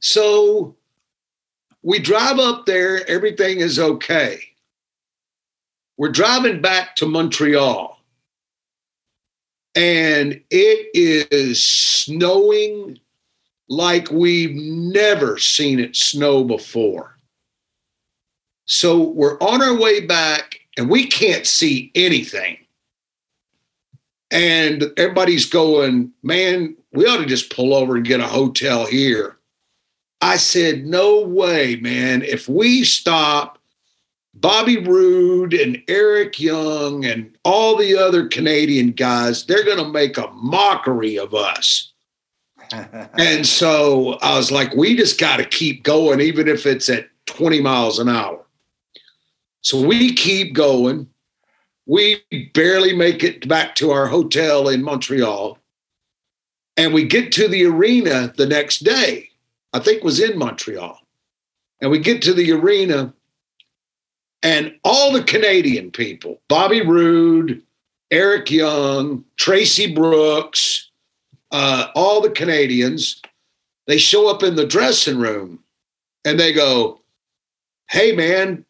So we drive up there, everything is okay. We're driving back to Montreal, and it is snowing like we've never seen it snow before. So we're on our way back, and we can't see anything. And everybody's going, man, we ought to just pull over and get a hotel here. I said, no way, man. If we stop, Bobby Roode and Eric Young and all the other Canadian guys, they're going to make a mockery of us. and so I was like, we just got to keep going, even if it's at 20 miles an hour. So we keep going. We barely make it back to our hotel in Montreal. And we get to the arena the next day. I think was in Montreal. And we get to the arena and all the Canadian people, Bobby Roode, Eric Young, Tracy Brooks, uh, all the Canadians, they show up in the dressing room and they go, Hey, man,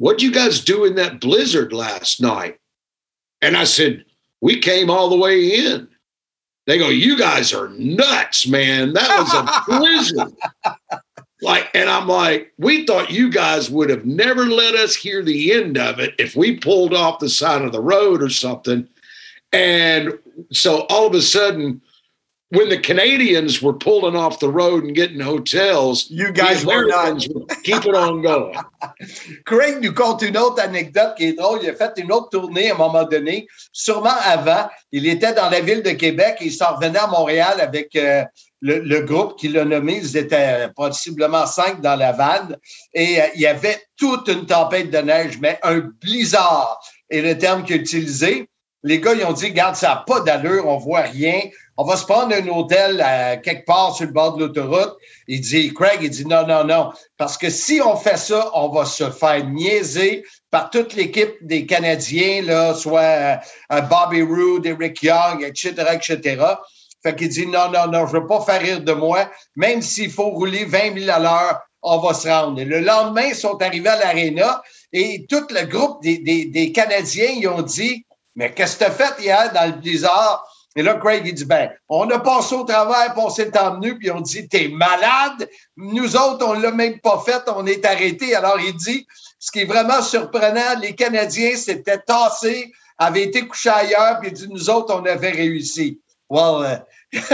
what'd you guys do in that blizzard last night? And I said, We came all the way in. They go, You guys are nuts, man. That was a blizzard. Like, and I'm like, we thought you guys would have never let us hear the end of it if we pulled off the side of the road or something. And so all of a sudden, when the Canadians were pulling off the road and getting hotels, you guys were not. Were keeping on going. Craig nous conte une autre anecdote qui est drôle. Il a fait une autre tournée à un moment donné, sûrement avant. Il était dans la ville de Québec et il s'en revenait à Montréal avec euh, le, le groupe qui l'a nommé. Ils étaient possiblement cinq dans la vanne et euh, il y avait toute une tempête de neige, mais un blizzard est le terme qu'il a utilisé. Les gars, ils ont dit, garde, ça n'a pas d'allure, on voit rien. On va se prendre un hôtel à quelque part sur le bord de l'autoroute. Il dit, Craig, il dit, non, non, non. Parce que si on fait ça, on va se faire niaiser par toute l'équipe des Canadiens, là, soit euh, Bobby Roode, Eric Young, etc., etc. Fait qu'il dit, non, non, non, je veux pas faire rire de moi. Même s'il faut rouler 20 000 à l'heure, on va se rendre. Et le lendemain, ils sont arrivés à l'aréna et tout le groupe des, des, des Canadiens, ils ont dit, mais qu'est-ce que tu as fait hier dans le blizzard? Et là, Craig, il dit, ben, on a passé au travers, puis on s'est emmené, puis on dit, t'es malade? Nous autres, on l'a même pas fait, on est arrêtés. Alors, il dit, ce qui est vraiment surprenant, les Canadiens s'étaient tassés, avaient été couchés ailleurs, puis il dit, nous autres, on avait réussi. Well, uh,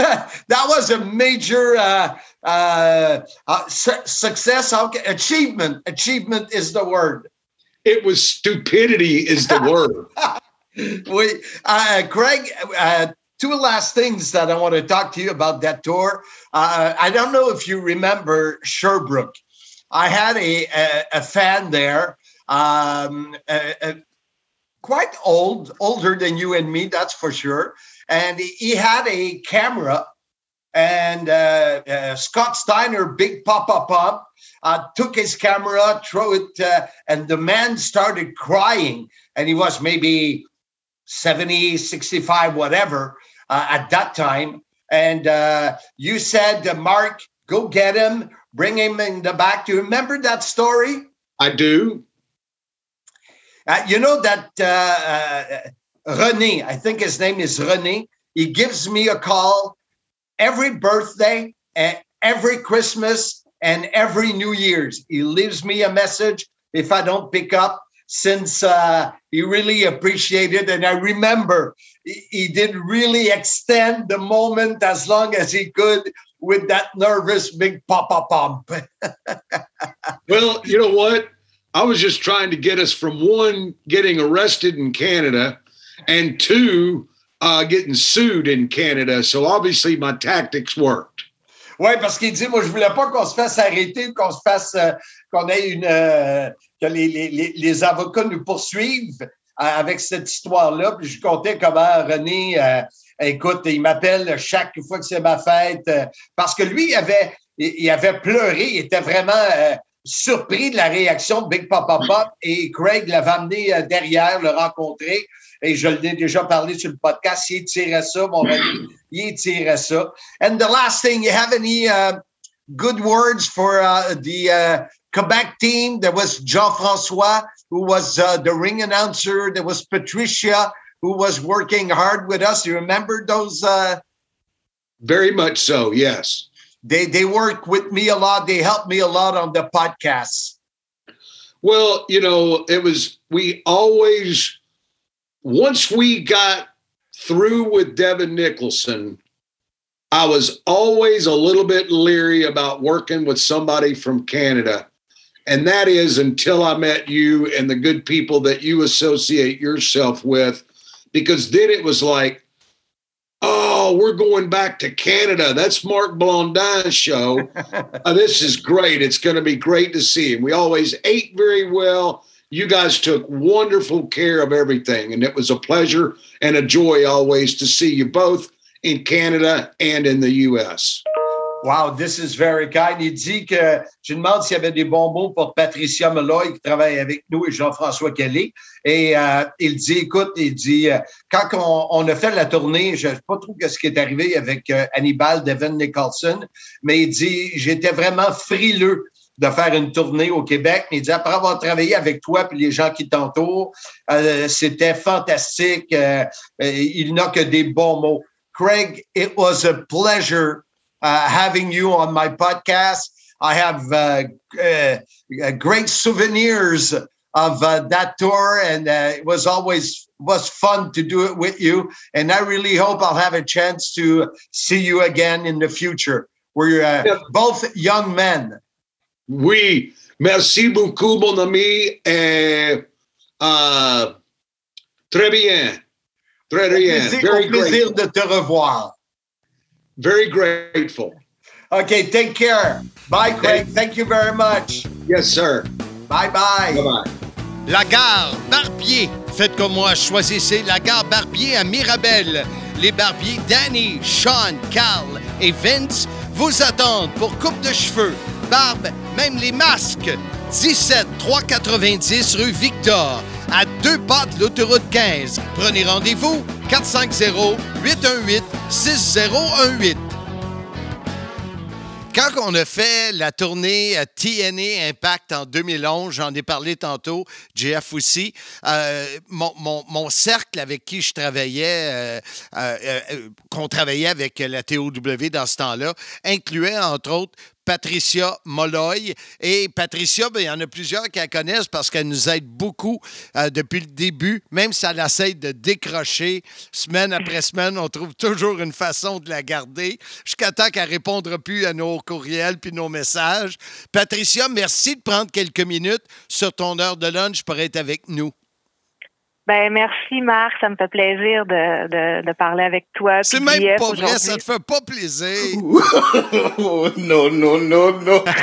that was a major uh, uh, uh, su- success, achievement. Achievement is the word. It was stupidity is the word. uh, Craig, uh, two last things that I want to talk to you about that tour. Uh, I don't know if you remember Sherbrooke. I had a, a, a fan there, um, a- quite old, older than you and me, that's for sure. And he, had a camera, and uh, uh, Scott Steiner, big Papa Pump, uh, took his camera, threw it, uh, and the man started crying. And he was maybe 70, 65, whatever uh, at that time. And uh, you said, uh, Mark, go get him, bring him in the back. Do you remember that story? I do. Uh, you know that uh, uh, Rene, I think his name is Rene, he gives me a call every birthday, and every Christmas, and every New Year's. He leaves me a message if I don't pick up, since uh, he really appreciated And I remember he, he did really extend the moment as long as he could with that nervous big papa pump. Well, you know what? I was just trying to get us from one, getting arrested in Canada, and two, uh, getting sued in Canada. So obviously my tactics worked. Oui, parce qu'il dit, moi, je voulais pas qu'on se fasse arrêter, qu'on se fasse, euh, qu'on ait une, euh, que les, les, les- avocats nous poursuivent avec cette histoire-là. Puis je comptais comment René, euh, écoute, il m'appelle chaque fois que c'est ma fête, euh, parce que lui, il avait, il avait pleuré, il était vraiment euh, surpris de la réaction de Big Papa Pop et Craig l'avait amené euh, derrière, le rencontrer. Et je l'ai déjà parlé sur le podcast. Il tirait ça, mon ami. Il tirait ça. And the last thing, you have any uh, good words for uh, the uh, Quebec team? There was Jean-François, who was uh, the ring announcer. There was Patricia, who was working hard with us. You remember those? Uh, Very much so, yes. they they work with me a lot. They help me a lot on the podcasts. Well, you know, it was, we always, once we got through with Devin Nicholson, I was always a little bit leery about working with somebody from Canada. And that is until I met you and the good people that you associate yourself with, because then it was like, oh, we're going back to Canada. That's Mark Blondin's show. Uh, this is great. It's going to be great to see him. We always ate very well. You guys took wonderful care of everything. And it was a pleasure and a joy always to see you both in Canada and in the U.S. Wow, this is very kind. Il dit que je demande s'il y avait des bons mots pour Patricia Meloy qui travaille avec nous et Jean-François Kelly. Et euh, il dit, écoute, il dit, euh, quand on, a fait la tournée, je ne sais pas trop ce qui est arrivé avec euh, Hannibal, Devin Nicholson, mais il dit, j'étais vraiment frileux de faire une tournée au Québec. Il dit, après avoir travaillé avec toi et les gens qui t'entourent, euh, c'était fantastique. Il n'a que des bons mots. Craig, it was a pleasure uh, having you on my podcast. I have uh, uh, uh, great souvenirs of uh, that tour, and uh, it was always was fun to do it with you. And I really hope I'll have a chance to see you again in the future. We're uh, both young men. Oui, merci beaucoup, mon ami. Et, très bien. Très bien. Plaisir- Very au plaisir de te revoir. Very grateful. Okay, take care. Bye, Craig. Thank you very much. Yes, sir. Bye bye. Bye-bye. La gare Barbier. Faites comme moi, choisissez la gare Barbier à Mirabel. Les barbiers Danny, Sean, Carl et Vince vous attendent pour coupe de cheveux, barbe, même les masques. 17 390 rue Victor, à deux pas de l'autoroute 15. Prenez rendez-vous 450 818 6018. Quand on a fait la tournée euh, TNA Impact en 2011, j'en ai parlé tantôt, JF aussi, euh, mon, cercle avec qui je travaillais, euh, qu'on travaillait avec la TOW dans ce temps-là, incluait entre autres Patricia Molloy. Et Patricia, ben, il y en a plusieurs qui la connaissent parce qu'elle nous aide beaucoup euh, depuis le début. Même si elle essaie de décrocher semaine après semaine, on trouve toujours une façon de la garder jusqu'à temps qu'elle ne répondra plus à nos courriels puis nos messages. Patricia, merci de prendre quelques minutes sur ton heure de lunch pour être avec nous. Ben merci Marc, ça me fait plaisir de, de, de parler avec toi. C'est même pas vrai, ça te fait pas plaisir. non, non, non, non.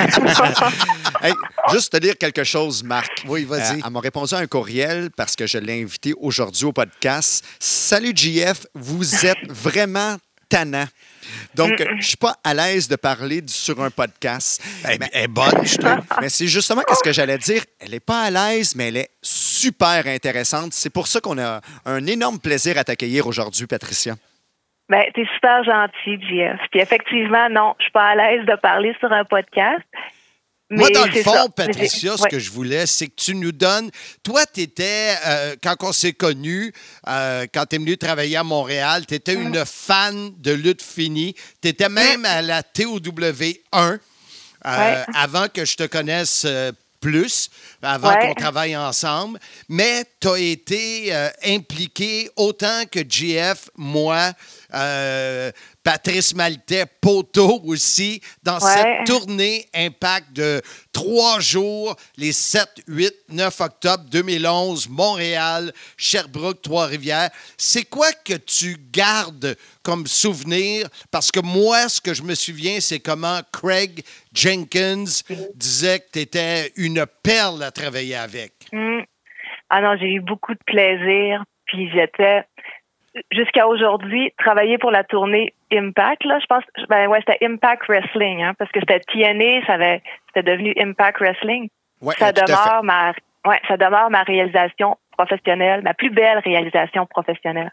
Hey, juste te dire quelque chose, Marc. Oui, vas-y. Euh, elle m'a répondu à un courriel parce que je l'ai invité aujourd'hui au podcast. Salut, JF, vous êtes vraiment tannant. Donc, je suis pas à l'aise de parler sur un podcast. Elle, Mais- elle est bonne, je trouve. mais c'est justement qu'est-ce que j'allais dire. Elle n'est pas à l'aise, mais elle est super intéressante. C'est pour ça qu'on a un énorme plaisir à t'accueillir aujourd'hui, Patricia. Ben, t'es super gentil, JF. Puis effectivement, non, je suis pas à l'aise de parler sur un podcast. Moi, dans le fond, ça. Patricia, ce que je voulais, c'est que tu nous donnes. Toi, tu étais, quand on s'est connus, euh, quand tu es venu travailler à Montréal, tu étais une fan de lutte finie. Tu étais même à la TOW 1 euh, Ouais. avant que je te connaisse euh, plus, avant Ouais. qu'on travaille ensemble. Mais tu as été euh, impliqué autant que GF, moi, euh, Patrice Maltais, Poto aussi, dans Ouais. cette tournée Impact de trois jours, les 7, 8, 9 octobre 2011, Montréal, Sherbrooke, Trois-Rivières. C'est quoi que tu gardes comme souvenir? Parce que moi, ce que je me souviens, c'est comment Craig Jenkins disait que tu étais une perle à travailler avec. Hmm. Ah non, j'ai eu beaucoup de plaisir. Puis j'étais. Jusqu'à aujourd'hui, travailler pour la tournée Impact, là, je pense, ben ouais, c'était Impact Wrestling, hein, parce que c'était TNA, ça avait, c'était devenu Impact Wrestling. Ouais, ça demeure ma, ouais, ça demeure ma réalisation professionnelle, ma plus belle réalisation professionnelle.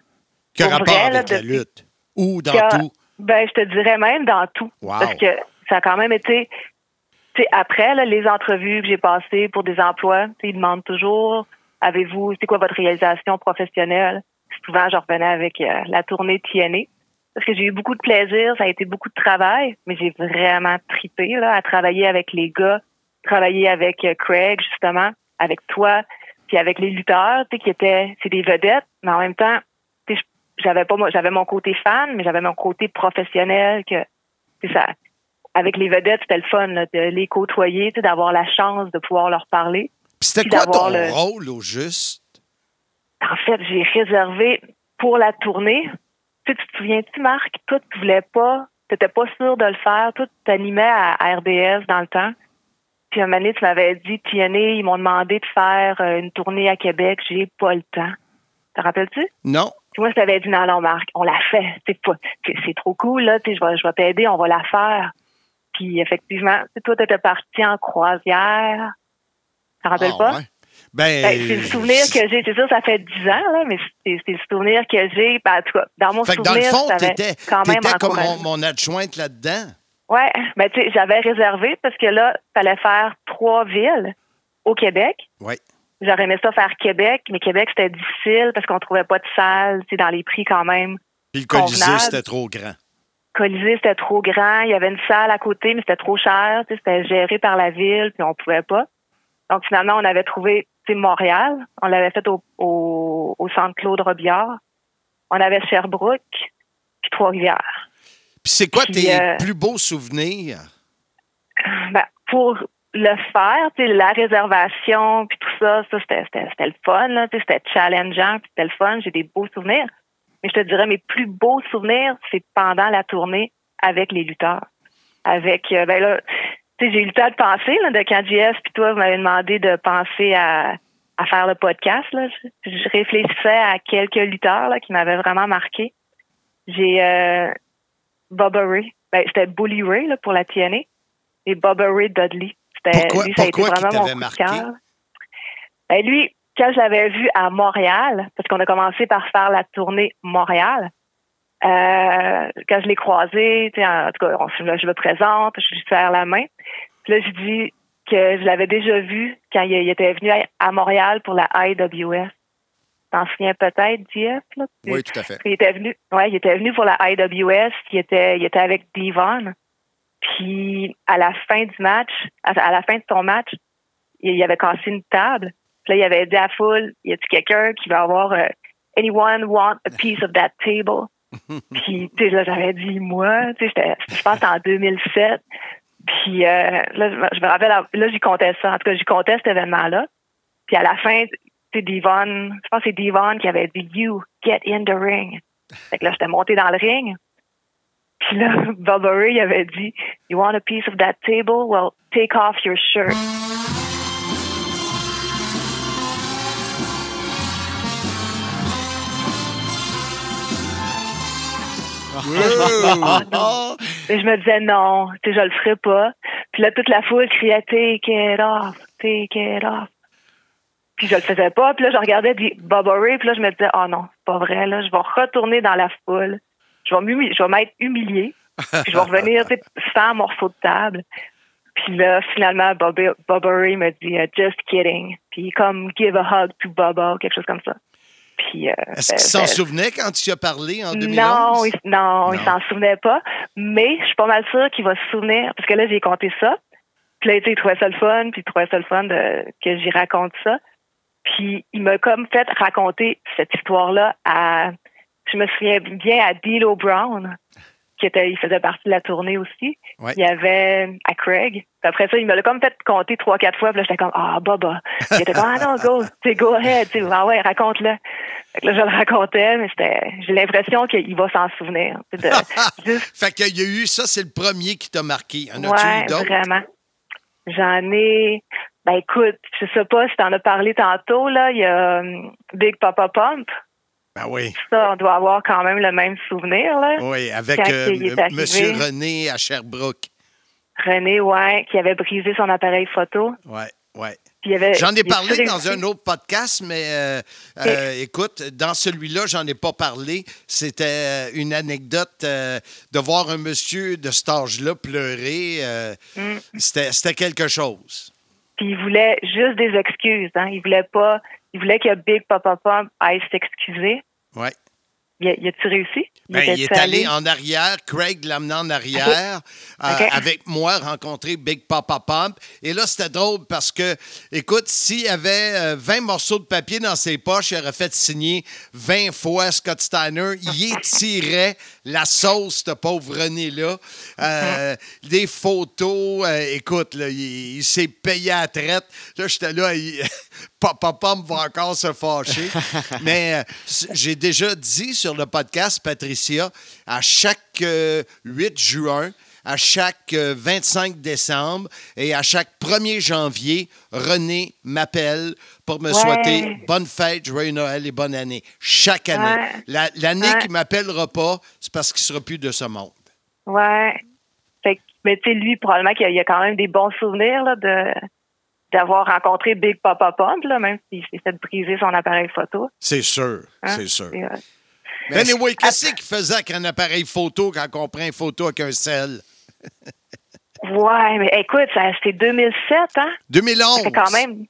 Que Pour rapport vrai, là, la lutte? Ou dans que- tout? Ben, je te dirais même dans tout. Wow. Parce que ça a quand même été. Tu sais, après, là, les entrevues que j'ai passées pour des emplois, tu sais, ils demandent toujours avez-vous, c'est quoi votre réalisation professionnelle? Souvent, je revenais avec euh, la tournée TNA. Parce que j'ai eu beaucoup de plaisir, ça a été beaucoup de travail, mais j'ai vraiment tripé là, à travailler avec les gars, travailler avec euh, Craig, justement, avec toi, puis avec les lutteurs, tu sais, qui étaient, c'est des vedettes, mais en même temps, tu sais, j'avais pas j'avais mon côté fan mais j'avais mon côté professionnel que c'est ça avec les vedettes c'était le fun là, de les côtoyer tu sais, d'avoir la chance de pouvoir leur parler c'était quoi ton le- rôle au juste? En fait j'ai réservé pour la tournée tu sais, tu te souviens-tu Marc? Toi tu voulais pas t'étais pas sûr de le faire toi tu t'animais à, à RDS dans le temps puis un moment donné, tu m'avais dit TNA ils m'ont demandé de faire euh, une tournée à Québec j'ai pas le temps te rappelles-tu? Non. Puis moi, je t'avais dit, non, non, Marc, on l'a fait. C'est pas, c'est c'est trop cool, là. Tu je vais, je vais t'aider, on va la faire. Puis effectivement, tu toi, t'étais parti en croisière. Tu te rappelles Ah, pas? ouais. Ben, Ben, c'est le souvenir que j'ai. C'est sûr, ça fait 10 ans, là, mais c'est le souvenir que j'ai. Ben, en tout cas, dans mon Fait que dans souvenir, le fond, t'étais comme mon, mon adjointe là-dedans. Ouais, ben, tu sais, j'avais réservé parce que là, fallait faire trois villes au Québec. Oui. J'aurais aimé ça faire Québec, mais Québec, c'était difficile parce qu'on trouvait pas de salle, tu sais, dans les prix quand même. Puis le Colisée, c'était trop grand. Colisée, c'était trop grand. Il y avait une salle à côté, mais c'était trop cher. Tu sais, C'était géré par la ville, puis on pouvait pas. Donc, finalement, on avait trouvé sais, Montréal. On l'avait fait au, au, au centre Claude Robillard. On avait Sherbrooke, puis Trois-Rivières. Puis c'est quoi Puis, tes euh, plus beaux souvenirs? Ben, pour le faire, la réservation, puis tout ça, ça, c'était c'était- c'était le fun. C'était challengeant, puis c'était le fun. J'ai des beaux souvenirs. Mais je te dirais, mes plus beaux souvenirs, c'est pendant la tournée avec les lutteurs. Avec, euh, ben là, j'ai eu le temps de penser, là, de quand JF puis toi, vous m'avez demandé de penser à, à faire le podcast, là. Je, je réfléchissais à quelques lutteurs, là, qui m'avaient vraiment marqué. J'ai, euh, Ray. Ben, c'était Bully Ray, là, pour la TNA. Et Bubba Ray Dudley. C'était, Pourquoi- lui, ça a été vraiment mon marqué? cœur. Ben, lui, quand je l'avais vu à Montréal, parce qu'on a commencé par faire la tournée Montréal, euh, quand je l'ai croisé, en tout cas, on, se- je me présente, je lui serre la main. Puis là, je dis que je l'avais déjà vu quand il, il était venu à, Montréal pour la IWS. T'en souviens peut-être? Là? Oui, tout à fait. Il était venu, ouais, il était venu pour la IWS, il était, il était avec Devon. Puis à la fin du match, à, à la fin de son match, il, il avait cassé une table. Puis là, il avait dit à la foule, y a-t-il quelqu'un qui va avoir euh, anyone want a piece of that table? Puis tu sais, là, j'avais dit moi, tu sais, je pense que c'était en 2007. Puis euh, là, je me- rappelle, là, j'y comptais ça. En tout cas, j'y comptais cet événement-là. Puis à la fin, c'est Devon, je pense que c'est Devon qui avait dit You get in the ring. Fait que là, j'étais montée dans le ring. Puis là, il avait dit You want a piece of that table? Well, take off your shirt. Et je me disais non, tu sais, je le ferai pas. Puis là, toute la foule criait Take it off, take it off. Puis je le faisais pas. Puis là, je regardais Bubba Ray, puis là, je me disais, oh non, c'est pas vrai, là, je vais retourner dans la foule. Je vais m'humilier, je vais m'être humiliée. Puis je vais revenir, sans morceau de table. Puis là, finalement, Ray me dit, uh, just kidding. Puis comme give a hug to Bubba, quelque chose comme ça. Puis, euh, Est-ce ben, qu'il s'en ben, souvenait quand tu as parlé en 2011? non, il, non, il s'en souvenait pas. Mais je suis pas mal sûre qu'il va se souvenir, parce que là, j'ai compté ça. Puis là, il trouvait ça le fun, puis il trouvait ça le fun de, que j'y raconte ça. Puis il m'a comme fait raconter cette histoire-là à, je me souviens bien, à D'Lo Brown, qui était, il faisait partie de la tournée aussi. Ouais. Il y avait à Craig. Après ça, il me l'a comme fait compter trois, quatre fois. Puis là, j'étais comme, ah, Baba. Il était comme, ah non, go, go ahead. Ah ouais, raconte-le. Fait que là, je le racontais, mais c'était, j'ai l'impression qu'il va s'en souvenir. De- juste, Fait qu'il y a eu ça, c'est le premier qui t'a marqué. En as-tu ouais, vraiment. J'en ai, ben écoute, je sais pas si t'en as parlé tantôt, là, il y a hum, Big Papa Pump. Ben oui. Ça, on doit avoir quand même le même souvenir, là. Oui, avec euh, M- René à Sherbrooke. René, ouais, qui avait brisé son appareil photo. Il avait- J'en ai parlé dans un autre podcast, mais euh, euh, écoute, dans celui-là, j'en ai pas parlé. C'était une anecdote euh, de voir un monsieur de cet âge-là pleurer. Mm. C'était c'était quelque chose. Puis il voulait juste des excuses. Hein. Il voulait pas. Il voulait que Big Papa Pump aille s'excuser. Ouais. Il a- il a-tu réussi? Ben, il est allé en arrière, Craig l'a amené en arrière, euh, avec moi, rencontrer Big Papa Pump. Et là, c'était drôle parce que, écoute, s'il y avait euh, 20 morceaux de papier dans ses poches, il aurait fait signer 20 fois Scott Steiner. Il étirait la sauce, ce pauvre René-là. Euh, Des photos, euh, écoute, là, il, il s'est payé à la traite. Là, j'étais là, il- Papa Pump va encore se fâcher. Mais euh, j'ai déjà dit sur le podcast, Patricia, à chaque euh, 8 juin, à chaque euh, 25 décembre et à chaque 1er janvier, René m'appelle pour me Ouais. souhaiter bonne fête, joyeux Noël et bonne année. Chaque année. Ouais. La- L'année Ouais. qu'il ne m'appellera pas, c'est parce qu'il ne sera plus de ce monde. Ouais. Fait que- mais tu sais, lui, probablement qu'il y a- quand même des bons souvenirs là, de d'avoir rencontré Big Papa Pump, là, même s'il s'est fait briser son appareil photo. C'est sûr, Hein? c'est sûr. Euh, Mais anyway, qu'est-ce qu'il faisait avec un appareil photo quand on prend une photo avec un sel? Ouais, mais écoute, c'était 2007, hein? 2011. Ça fait quand même.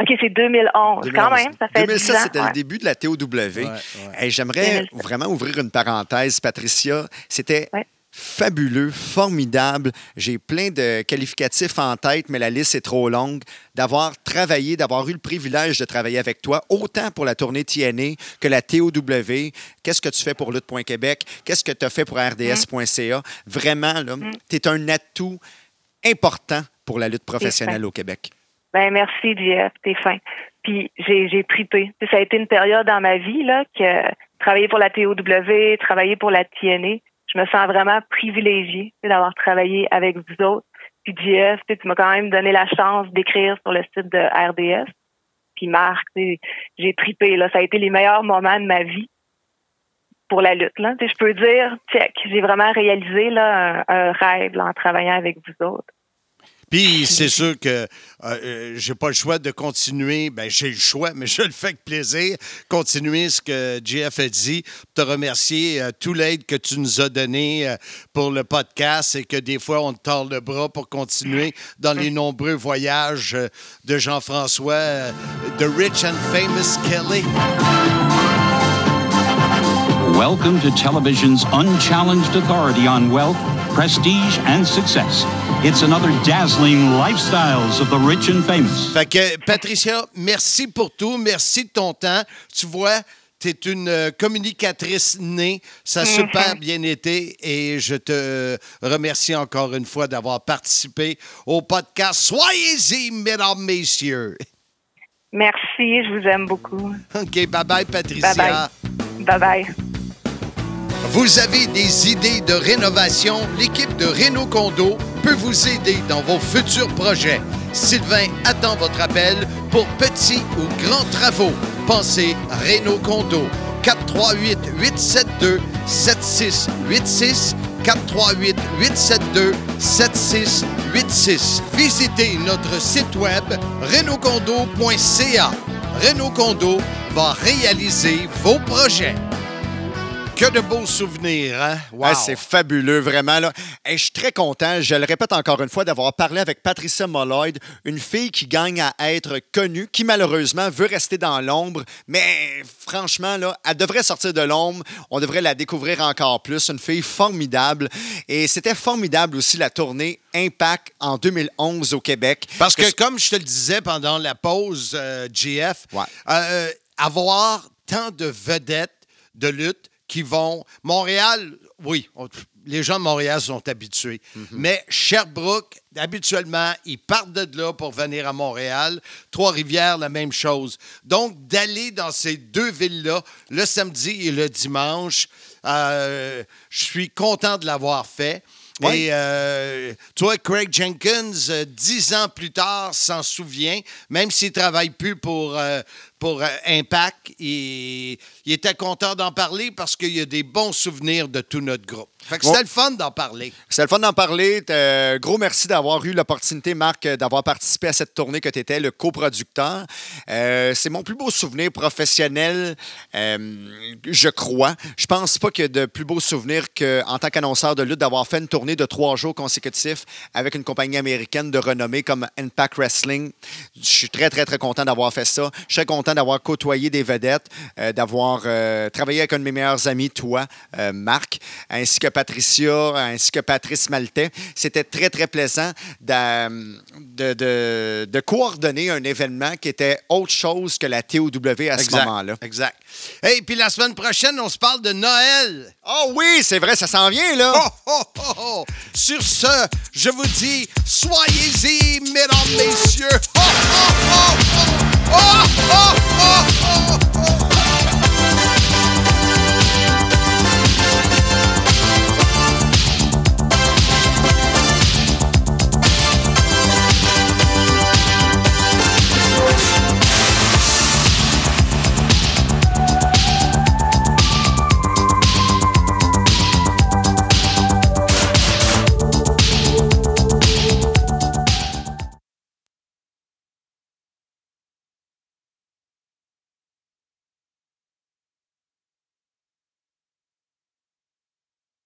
OK, c'est 2011. Quand même, ça fait 10 2007, ans. c'était ouais. le début de la TOW. Hey, J'aimerais 2007. vraiment ouvrir une parenthèse, Patricia. C'était fabuleux, formidable. J'ai plein de qualificatifs en tête, mais la liste est trop longue. D'avoir travaillé, d'avoir eu le privilège de travailler avec toi, autant pour la tournée TNA que la TOW. Qu'est-ce que tu fais pour Lutte.Québec? Qu'est-ce que tu as fait pour RDS.ca? Vraiment, là, tu es un atout important pour la lutte professionnelle au Québec. Ben merci, JF, t'es fin. Puis j'ai tripé. Ça a été une période dans ma vie là que travailler pour la TOW, travailler pour la TNA, je me sens vraiment privilégiée d'avoir travaillé avec vous autres. Puis JF, tu m'as quand même donné la chance d'écrire sur le site de RDS. Puis Marc, j'ai tripé là. Ça a été les meilleurs moments de ma vie pour la lutte. Là. Je peux dire, check, j'ai vraiment réalisé là, un, un rêve là, en travaillant avec vous autres. Puis c'est sûr que euh, euh, j'ai pas le choix de continuer. Ben j'ai le choix, mais je le fais avec plaisir. Continuer ce que JF a dit. Te remercier euh, tout l'aide que tu nous as donné euh, pour le podcast et que des fois on te tord le bras pour continuer dans les nombreux voyages de Jean-François, euh, de Rich and Famous Kelly. Welcome to television's unchallenged authority on wealth, prestige, and success. It's another dazzling lifestyles of the rich and famous. Fait que, Patricia, merci pour tout. Merci de ton temps. Tu vois, tu es une euh, communicatrice née. Ça a Mhm. super bien été et je te remercie encore une fois d'avoir participé au podcast. Soyez-y, mesdames, messieurs. Merci, je vous aime beaucoup. OK, bye-bye, Patricia. Bye-bye. Bye-bye. Vous avez des idées de rénovation? L'équipe de Renault Condo peut vous aider dans vos futurs projets. Sylvain attend votre appel pour petits ou grands travaux. Pensez Renault Condo. 438 872 7686 438 872 7686. Visitez notre site web renaultcondo.ca. Renault Condo va réaliser vos projets. Que de beaux souvenirs, hein? Wow. Ouais, c'est fabuleux, vraiment. Là. Hey, je suis très content, je le répète encore une fois, d'avoir parlé avec Patricia Molloyd, une fille qui gagne à être connue, qui malheureusement veut rester dans l'ombre, mais franchement, là, elle devrait sortir de l'ombre. On devrait la découvrir encore plus. Une fille formidable. Et c'était formidable aussi la tournée Impact en 2011 au Québec. Parce que, comme je te le disais pendant la pause, euh, GF, euh, avoir tant de vedettes de lutte qui vont. Montréal, oui, on- les gens de Montréal sont habitués. Mais Sherbrooke, habituellement, ils partent de là pour venir à Montréal. Trois-Rivières, la même chose. Donc, d'aller dans ces deux villes-là, le samedi et le dimanche, euh, je suis content de l'avoir fait. Et euh, toi, Craig Jenkins, euh, dix ans plus tard, s'en souvient, même s'il ne travaille plus pour, euh, pour Impact. Il était content d'en parler parce qu'il y a des bons souvenirs de tout notre groupe. Fait que c'était le fun d'en parler. C'est le fun d'en parler. Euh, gros merci d'avoir eu l'opportunité, Marc, d'avoir participé à cette tournée que tu étais le coproducteur. Euh, c'est mon plus beau souvenir professionnel, euh, je crois. Je pense pas qu'il y a de plus beau souvenir qu'en tant qu'annonceur de lutte d'avoir fait une tournée de trois jours consécutifs avec une compagnie américaine de renommée comme Impact Wrestling. Je suis très, très, très content d'avoir fait ça. Je suis très content d'avoir côtoyé des vedettes, d'avoir travaillé avec un de mes meilleurs amis, toi, Marc, ainsi que Patricia, ainsi que Patrice Maltais. C'était très, très plaisant de, de- de coordonner un événement qui était autre chose que la TOW à ce Exact. moment-là. Exact. Hey, puis la semaine prochaine, on se parle de Noël. Oh oui, c'est vrai, ça s'en vient, là. Oh, oh, oh, oh. Sur ce, je vous dis, soyez-y, mesdames, messieurs. Oh, oh, oh, oh. Oh, oh, oh, oh.